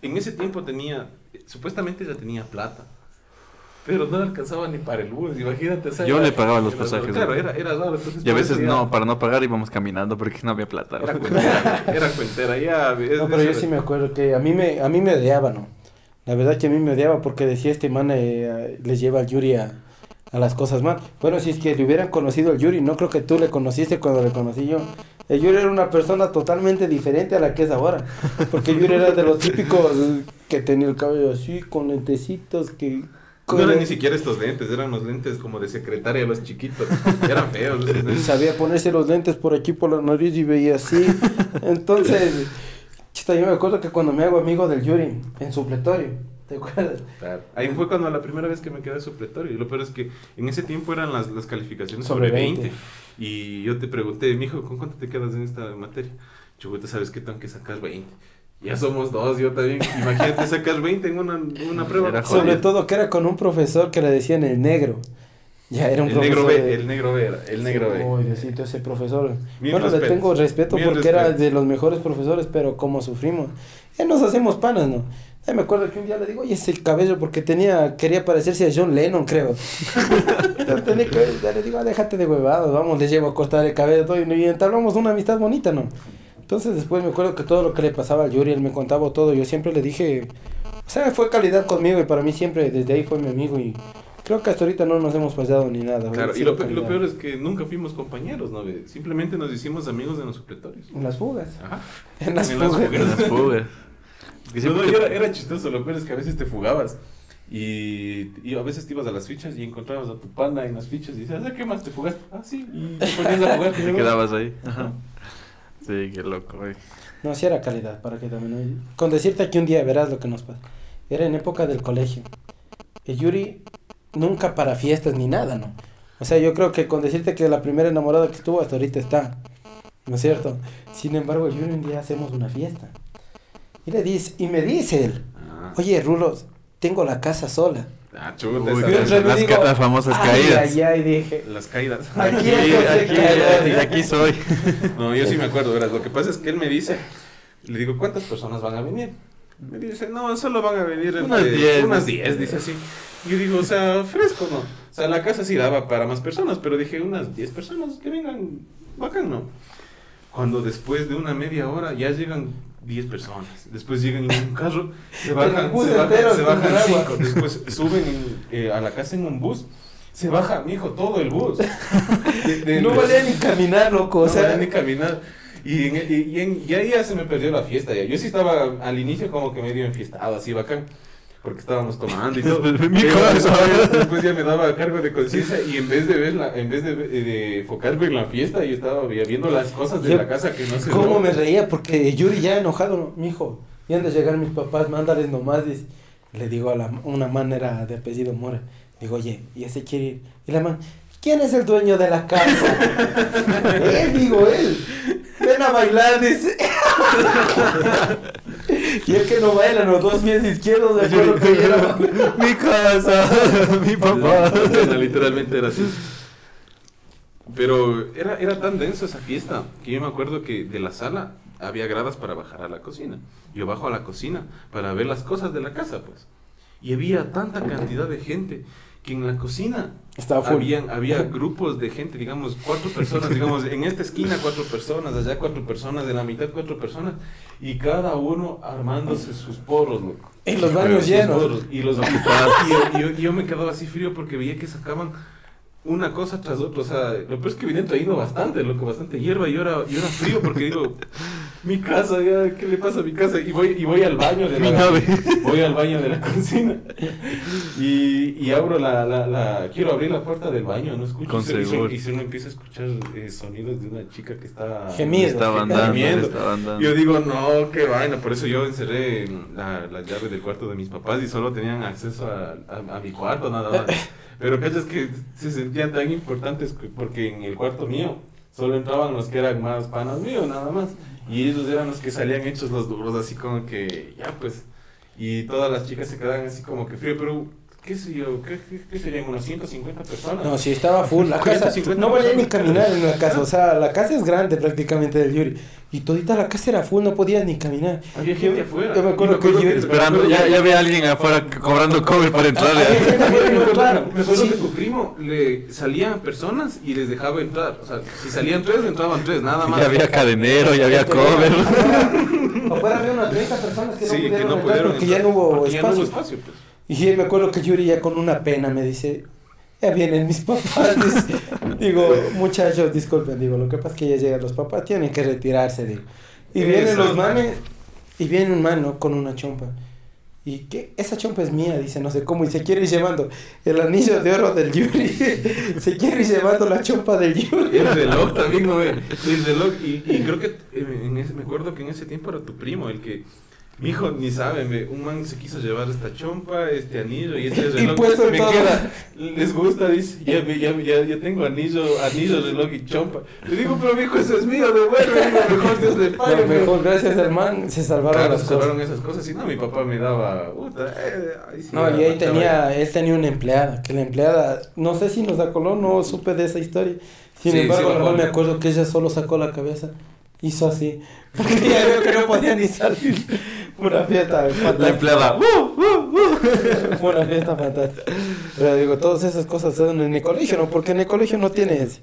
en ese tiempo tenía supuestamente ya tenía plata pero no le alcanzaba ni para el bus, imagínate. o sea, Yo era- le pagaba los era raro. pasajes, Claro, ¿no? era, era raro. Entonces Y a veces no, para no pagar íbamos caminando porque no había plata. Era cuentera, era cuentera, ya. es- No, pero yo sí me acuerdo que a mí me, a mí me odiaba, ¿no? La verdad que a mí me odiaba porque decía este man eh, les lleva al Yuri a, a las cosas mal. Bueno, si es que le hubieran conocido al Yuri, no creo que tú le conociste cuando le conocí yo. El Yuri era una persona totalmente diferente a la que es ahora. Porque Yuri era de los típicos que tenía el cabello así, con lentecitos, que... No eran ni siquiera estos lentes, eran los lentes como de secretaria, los chiquitos. Eran feos. los. Sabía ponerse los lentes por aquí, por la nariz y veía así. Entonces, chita, yo me acuerdo que cuando me hago amigo del Yuri en supletorio, ¿te acuerdas? Claro. Ahí fue cuando la primera vez que me quedé supletorio. Y lo peor es que en ese tiempo eran las, las calificaciones Sobre sobre, 20. 20. Y yo te pregunté, mijo, ¿con cuánto te quedas en esta materia? Chubuta, ¿sabes qué tengo que sacar 20? Ya somos dos, yo también. Imagínate sacar 20 en una, una prueba. Sobre todo que era con un profesor que le decían el negro. Ya era un el profesor. negro B, de- el negro B era, el negro B. Uy, Diosito, ese profesor. Mil bueno, le respetos. tengo respeto porque era respetos. de los mejores profesores, pero como sufrimos. Ya nos hacemos panas, ¿no? Ya me acuerdo que un día le digo, oye, es el cabello porque tenía, quería parecerse a John Lennon, creo. Entonces, tenía que, ya le digo, "Ah, déjate de huevados, vamos, le llevo a cortar el cabello todo y, y entablamos una amistad bonita, ¿no? Entonces después me acuerdo que todo lo que le pasaba al Yuri, él me contaba todo, yo siempre le dije, o sea, fue calidad conmigo y para mí siempre desde ahí fue mi amigo y creo que hasta ahorita no nos hemos pasado ni nada. Claro, y lo, pe- lo peor es que nunca fuimos compañeros, ¿no? Simplemente nos hicimos amigos de los supletorios. En las fugas. Ajá. En las En fugas. fugas. En las fugas. Es que No, no, y era, era chistoso, lo peor es que a veces te fugabas. Y, y a veces te ibas a las fichas y encontrabas a tu pana en las fichas y decías, "Ah, ¿qué más te fugaste? Ah, sí, y te ponías a jugar. te quedabas ahí. Ajá. Sí, qué loco, güey. No, sí era calidad, para que también. Con decirte que un día verás lo que nos pasa. Era en época del colegio. El Yuri nunca para fiestas ni nada, ¿no? O sea, yo creo que con decirte que la primera enamorada que estuvo hasta ahorita está. ¿No es cierto? Sin embargo, Yuri un día hacemos una fiesta. Y le dice, y me dice él, Ah, oye, Rulos, tengo la casa sola. ah, chuta, Uy, Yo las- digo, las famosas "Ay, caídas". Ay, ay, dije. las caídas. Aquí, Aquí, aquí, aquí, soy. No, yo sí me acuerdo, verás. Lo que pasa es que él me dice, le digo, ¿cuántas personas van a venir? Me dice, no, solo van a venir Unas entre- diez. Unas 10, dice así. Y yo digo, o sea, fresco, ¿no? O sea, la casa sí daba para más personas, pero dije unas 10 personas que vengan, bacán, ¿no? Cuando después de una media hora ya llegan 10 personas, después llegan en un carro, se bajan, se bajan, se bajan agua. cinco, después suben en- eh, a la casa en un bus, se baja, mijo, todo el bus. De- de- No valía ni caminar, loco. O no sea, valía ni caminar. Y, en, y, y en- y ahí ya se me perdió la fiesta. Ya. Yo sí estaba al inicio como que medio enfiestado, así bacán. Porque estábamos tomando y todo. Después, mi cosa. después, después ya me daba cargo de conciencia y en vez de verla, en vez de, de enfocarme en la fiesta, yo estaba viendo las cosas de Yo- la casa que no se ¿Cómo me reía? Porque Yuri ya enojado, ¿no? mijo, y han de llegar mis papás, mándales nomás, dice. Le digo a la, una manera de apellido Mora, digo, oye, y ese quiere ir. Y la man, ¿quién es el dueño de la casa? él, digo, él. Ven a bailar, dice. y el que no baila, los dos pies izquierdos, de acuerdo que era- mi casa, mi papá. Literalmente era así. Pero era, era tan denso esa fiesta que yo me acuerdo que de la sala había gradas para bajar a la cocina. Yo bajo a la cocina para ver las cosas de la casa, pues. Y había tanta cantidad de gente que en la cocina Estaba full. habían, había grupos de gente, digamos, cuatro personas, digamos, en esta esquina cuatro personas, allá cuatro personas, en la mitad cuatro personas, y cada uno armándose sus porros, loco. Y los baños llenos. porros, Y los y yo, yo, yo me quedaba así frío porque veía que sacaban una cosa tras otra, o sea, lo peor es que vinieron trayendo bastante, loco, bastante hierba y era, yo era frío porque digo, mi casa, ya, ¿qué le pasa a mi casa? Y voy, y voy al baño de Mi la, nave. voy al baño de la cocina y, y abro la, la, la, quiero abrir la puerta del baño, no escucho, Con y, se- y se- y uno empieza a escuchar eh, sonidos de una chica que está Gemidos. Estaban que dando, Gimiendo. estaban dando. yo digo, no, qué vaina. Por eso yo encerré la, la llave del cuarto de mis papás y solo tenían acceso a, a- a mi cuarto nada más. Pero cachas que se sentían tan importantes que- porque en el cuarto mío solo entraban los que eran más panas míos, nada más. Y ellos eran los que salían hechos los duros, así como que, ya pues. Y todas las chicas se quedaban así como que frío, pero, ¿qué sé yo? ¿Qué, qué, qué serían? ¿Unos 150 personas? No, sí, estaba full. La casa, 150 no valía ni caminar en la casa. O sea, la casa es grande prácticamente del Yuri. Y todita la casa era full, no podías ni caminar. Había gente afuera. Yo me acuerdo Y que yo- Esperando, ya, ya ve a alguien afuera cobrando cover para entrar. Afuera y no entraron. Me acuerdo Sí. que tu primo le salían personas y les dejaba entrar. O sea, si salían tres, entraban tres, nada más. Ya había cadenero, ya había cover. Afuera había unas 30 personas que no Sí, pudieron que no entrar pudieron porque ya entrar, no hubo porque ya no hubo espacio. espacio, pues. Y me acuerdo que Yuri ya con una pena me dice, ya vienen mis papás. digo, muchachos, disculpen, digo, lo que pasa es que ya llegan los papás, tienen que retirarse, digo. Y vienen los manes, y viene un man, ¿no? Con una chompa. ¿Y qué? Esa chompa es mía, dice, no sé cómo, y se quiere ir llevando el anillo de oro del Yuri. se quiere ir llevando la chompa del Yuri. El reloj también, güey. El reloj. Y, y creo que eh, en ese, me acuerdo que en ese tiempo era tu primo el que. Mi hijo ni sabe, me- un man se quiso llevar esta chompa, este anillo y este Y reloj. puesto en me todo. queda, les gusta, dice, ya, ya, ya, ya tengo anillo, anillo, reloj y chompa. Le digo, pero mi hijo, eso es mío, devuelve, mejor Dios le pague. Lo mejor, gracias al man, se salvaron Claro, las se cosas. salvaron esas cosas. Si no, mi papá me daba. Puta, eh, ahí sí No, y ahí tenía, él tenía una empleada, que la empleada, no sé si nos acoló, no supe de esa historia. Sin Sí, embargo, bajó. me acuerdo que ella solo sacó la cabeza, hizo así, porque ya veo que no podía ni salir. Una fiesta fantástica. La empleada. Fue una fiesta fantástica. Pero digo, todas esas cosas son en el colegio, ¿no? Porque en el colegio no tienes,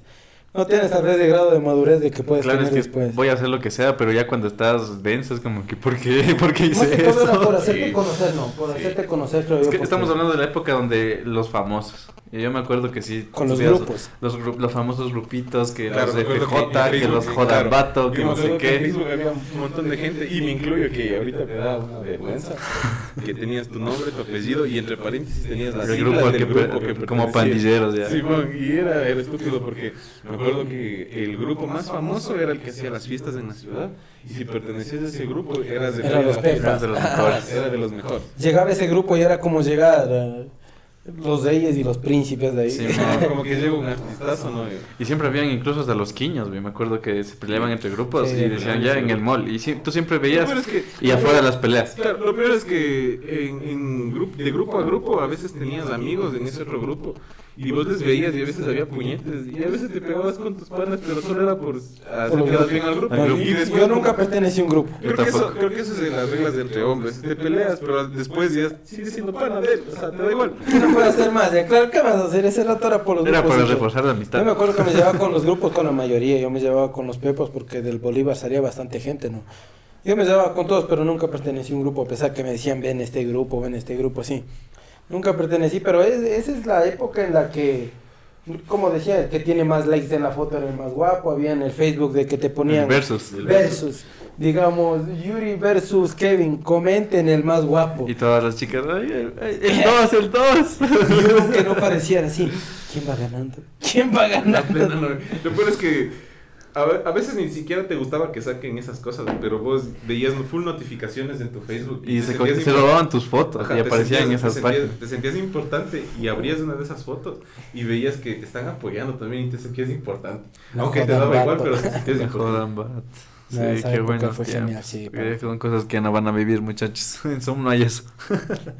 no tienes tal vez de grado de madurez de que puedes Claro, es que después. voy a hacer lo que sea, pero ya cuando estás denso es como que, ¿por qué? ¿Por qué hice era por eso? hacerte Sí. conocer, no, por Sí. hacerte conocer, creo Es yo. que porque- estamos hablando de la época donde los famosos. Y yo me acuerdo que sí. Con los grupos. Los, gru- los famosos grupitos, que Claro, los de FJ, que, Facebook, los Jodabato, claro. que me no sé que En qué. Facebook había un montón de gente, y me incluyo, que ahorita te da una vergüenza, que tenías tu nombre, tu apellido, y entre paréntesis tenías las El grupo del que, grupo que como pandilleros ya. Sí, bueno, y era, era estúpido porque me acuerdo que el grupo más famoso era el que hacía las fiestas en la ciudad, y si pertenecías a ese grupo, eras de, Eran los la- pepas. de los mejores. Era de los mejores. Llegaba ese grupo y era como llegar eh, los reyes y los príncipes de ahí. Sí, como que llega un artistazo, ¿no? Y siempre habían incluso hasta los quiños. Me acuerdo que se peleaban entre grupos Sí, y decían ya sí. en el mall. Y sí, tú siempre veías peor es que- y afuera las peleas. Claro, lo peor es que en, en grupo, de grupo a grupo a veces tenías amigos en ese otro grupo y vos les veías y a veces había puñetes y a veces te pegabas con tus panas, pero solo era por hacer bien al grupo. No. Y después yo nunca pertenecí a un grupo. Creo Yo que, eso, tampoco. creo que eso es de las reglas de entre hombres. Te peleas, pero después ya sigues siendo pana de él. O sea, te da igual. se puede hacer más? Ya, claro, ¿qué vas a hacer? Ese rato era por los Era grupos. para y todo. reforzar la amistad. Yo me acuerdo que me llevaba con los grupos, con la mayoría. Yo me llevaba con los pepos porque del Bolívar salía bastante gente, ¿no? Yo me llevaba con todos, pero nunca pertenecí a un grupo, a pesar que me decían, ven este grupo, ven este grupo, sí. Nunca pertenecí, pero es- esa es la época en la que, como decía, el que tiene más likes en la foto era el más guapo. Había en el Facebook de que te ponían Versus. versus. Digamos, Yuri versus Kevin, comenten el más guapo. Y todas las chicas, ay, el 2, el 2. Y uno que no pareciera así. ¿Quién va ganando? ¿Quién va La ganando? plena no- Lo peor es que a, ve- a veces ni siquiera te gustaba que saquen esas cosas, pero vos veías full notificaciones en tu Facebook. Y te se, sentías se robaban tus fotos Ajá, y aparecían en sentías- esas te sentías- páginas. Te sentías importante y abrías una de esas fotos y veías que te están apoyando también y te sentías importante. No Aunque te daba igual, pero te sentías importante. Sí, No, qué bueno. fue genial, sí, son cosas que no van a vivir, muchachos. En Zoom no hay eso.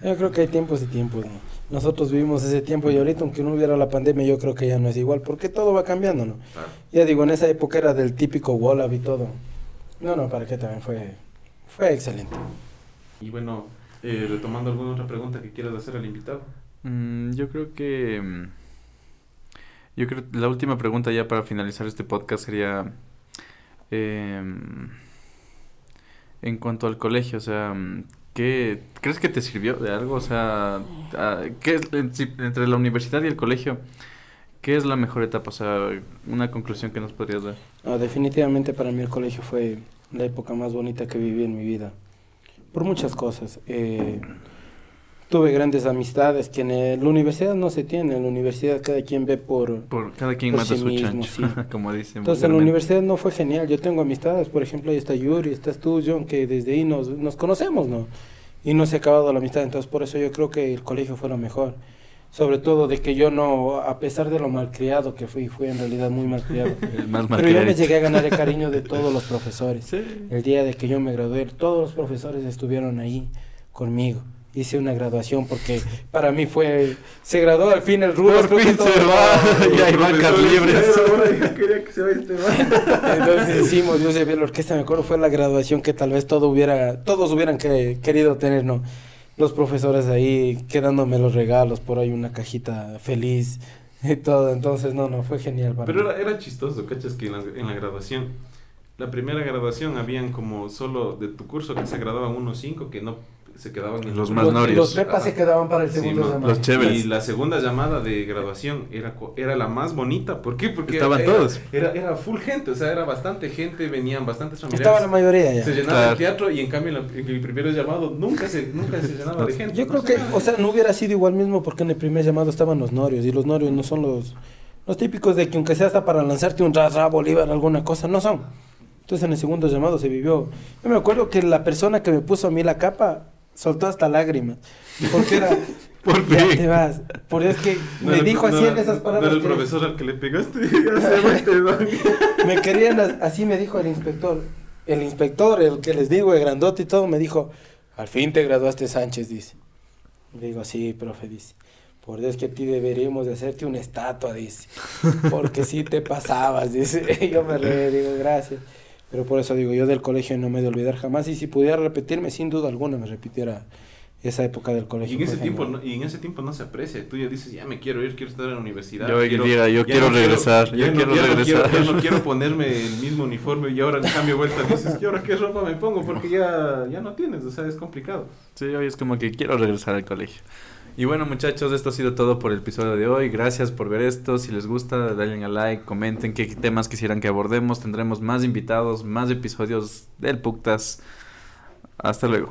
Yo creo que hay tiempos y tiempos. ¿no? Nosotros vivimos ese tiempo y ahorita, aunque no hubiera la pandemia, yo creo que ya no es igual, porque todo va cambiando, ¿no? Ah, Ya digo, en esa época era del típico Wallab y todo. No, no, para qué también fue, fue excelente. Y bueno, eh, retomando alguna otra pregunta que quieras hacer al invitado. Mm, yo creo que. mm, Yo creo que la última pregunta ya para finalizar este podcast sería. em, en cuanto al colegio, o sea, mm, ¿qué crees que te sirvió de algo? O sea, ah, ¿qué entre la universidad y el colegio? ¿Qué es la mejor etapa? O sea, una conclusión que nos podrías dar. No, definitivamente para mí el colegio fue la época más bonita que viví en mi vida. Por muchas cosas. Eh, tuve grandes amistades que en la universidad no se tiene. En la universidad cada quien ve por... Por cada quien Por mata sí su mismo, chancho, sí. como dicen. Entonces en la universidad no fue genial. Yo tengo amistades, por ejemplo, ahí está Yuri, estás tú, John, que desde ahí nos, nos conocemos, ¿no? Y no se ha acabado la amistad. Entonces por eso yo creo que el colegio fue lo mejor. Sobre todo de que yo no, a pesar de lo malcriado que fui, fui en realidad muy malcriado. El más Pero yo me llegué a ganar el cariño de todos los profesores. Sí. El día de que yo me gradué, todos los profesores estuvieron ahí conmigo. Hice una graduación porque para mí fue... Se graduó al fin el Rubens. Por fin se va. Ya hay bancas libres. quería que se vaya este. Entonces hicimos, yo sé bien la orquesta, me acuerdo, fue la graduación que tal vez todo hubiera, todos hubieran que- querido tener, ¿no? Los profesores ahí quedándome los regalos, por ahí una cajita feliz y todo. Entonces, no, no, fue genial para Pero mí. era, era chistoso, ¿cachas? Que en la, en la graduación, la primera graduación habían como solo de tu curso que se graduaban unos cinco que no se quedaban en Los el más los, norios. los pepas Ajá. se quedaban para el Sí, segundo ma- llamado. los chéveres. Y la segunda llamada de graduación era, era la más bonita. ¿Por qué? Porque Estaban era, todos. Era, era full gente, o sea, era bastante gente, venían bastantes familiares. Estaba la mayoría ya. Se llenaba Claro. el teatro y en cambio en, la- en el primer llamado nunca se, nunca se llenaba de gente. Yo No creo sé que, o sea, no hubiera sido igual mismo porque en el primer llamado estaban los norios y los norios no son los, los típicos de que aunque sea hasta para lanzarte un rasra, Bolívar, alguna cosa, no son. Entonces en el segundo llamado se vivió. Yo me acuerdo que la persona que me puso a mí la capa soltó hasta lágrimas. Porque era, Por ya fin. te vas. Por es que No me era- dijo no así en esas no palabras. era el profesor al que le pegaste. me querían, as- así me dijo el inspector. El inspector, el que les digo, el grandote y todo, me dijo, al fin te graduaste Sánchez, dice. Digo, sí, profe, dice. Por Dios que a ti deberíamos de hacerte una estatua, dice. Porque sí te pasabas, dice. Y yo me reí, digo, gracias. Pero por eso digo, yo del colegio no me he de olvidar jamás. Y si pudiera repetirme, sin duda alguna, me repitiera esa época del colegio. Y en ese tiempo no, y en ese tiempo no se aprecia. Tú ya dices, ya me quiero ir, quiero estar en la universidad. Yo quiero, diga, yo quiero no regresar, yo quiero ya no regresar. ya no quiero ponerme el mismo uniforme y ahora en cambio vuelta dices, ¿y ahora qué ropa me pongo? Porque ya, ya no tienes, o sea, es complicado. Sí, hoy es como que quiero regresar al colegio. Y bueno, muchachos, esto ha sido todo por el episodio de hoy. Gracias por ver esto. Si les gusta, denle a like, comenten qué temas quisieran que abordemos. Tendremos más invitados, más episodios del Puctas. Hasta luego.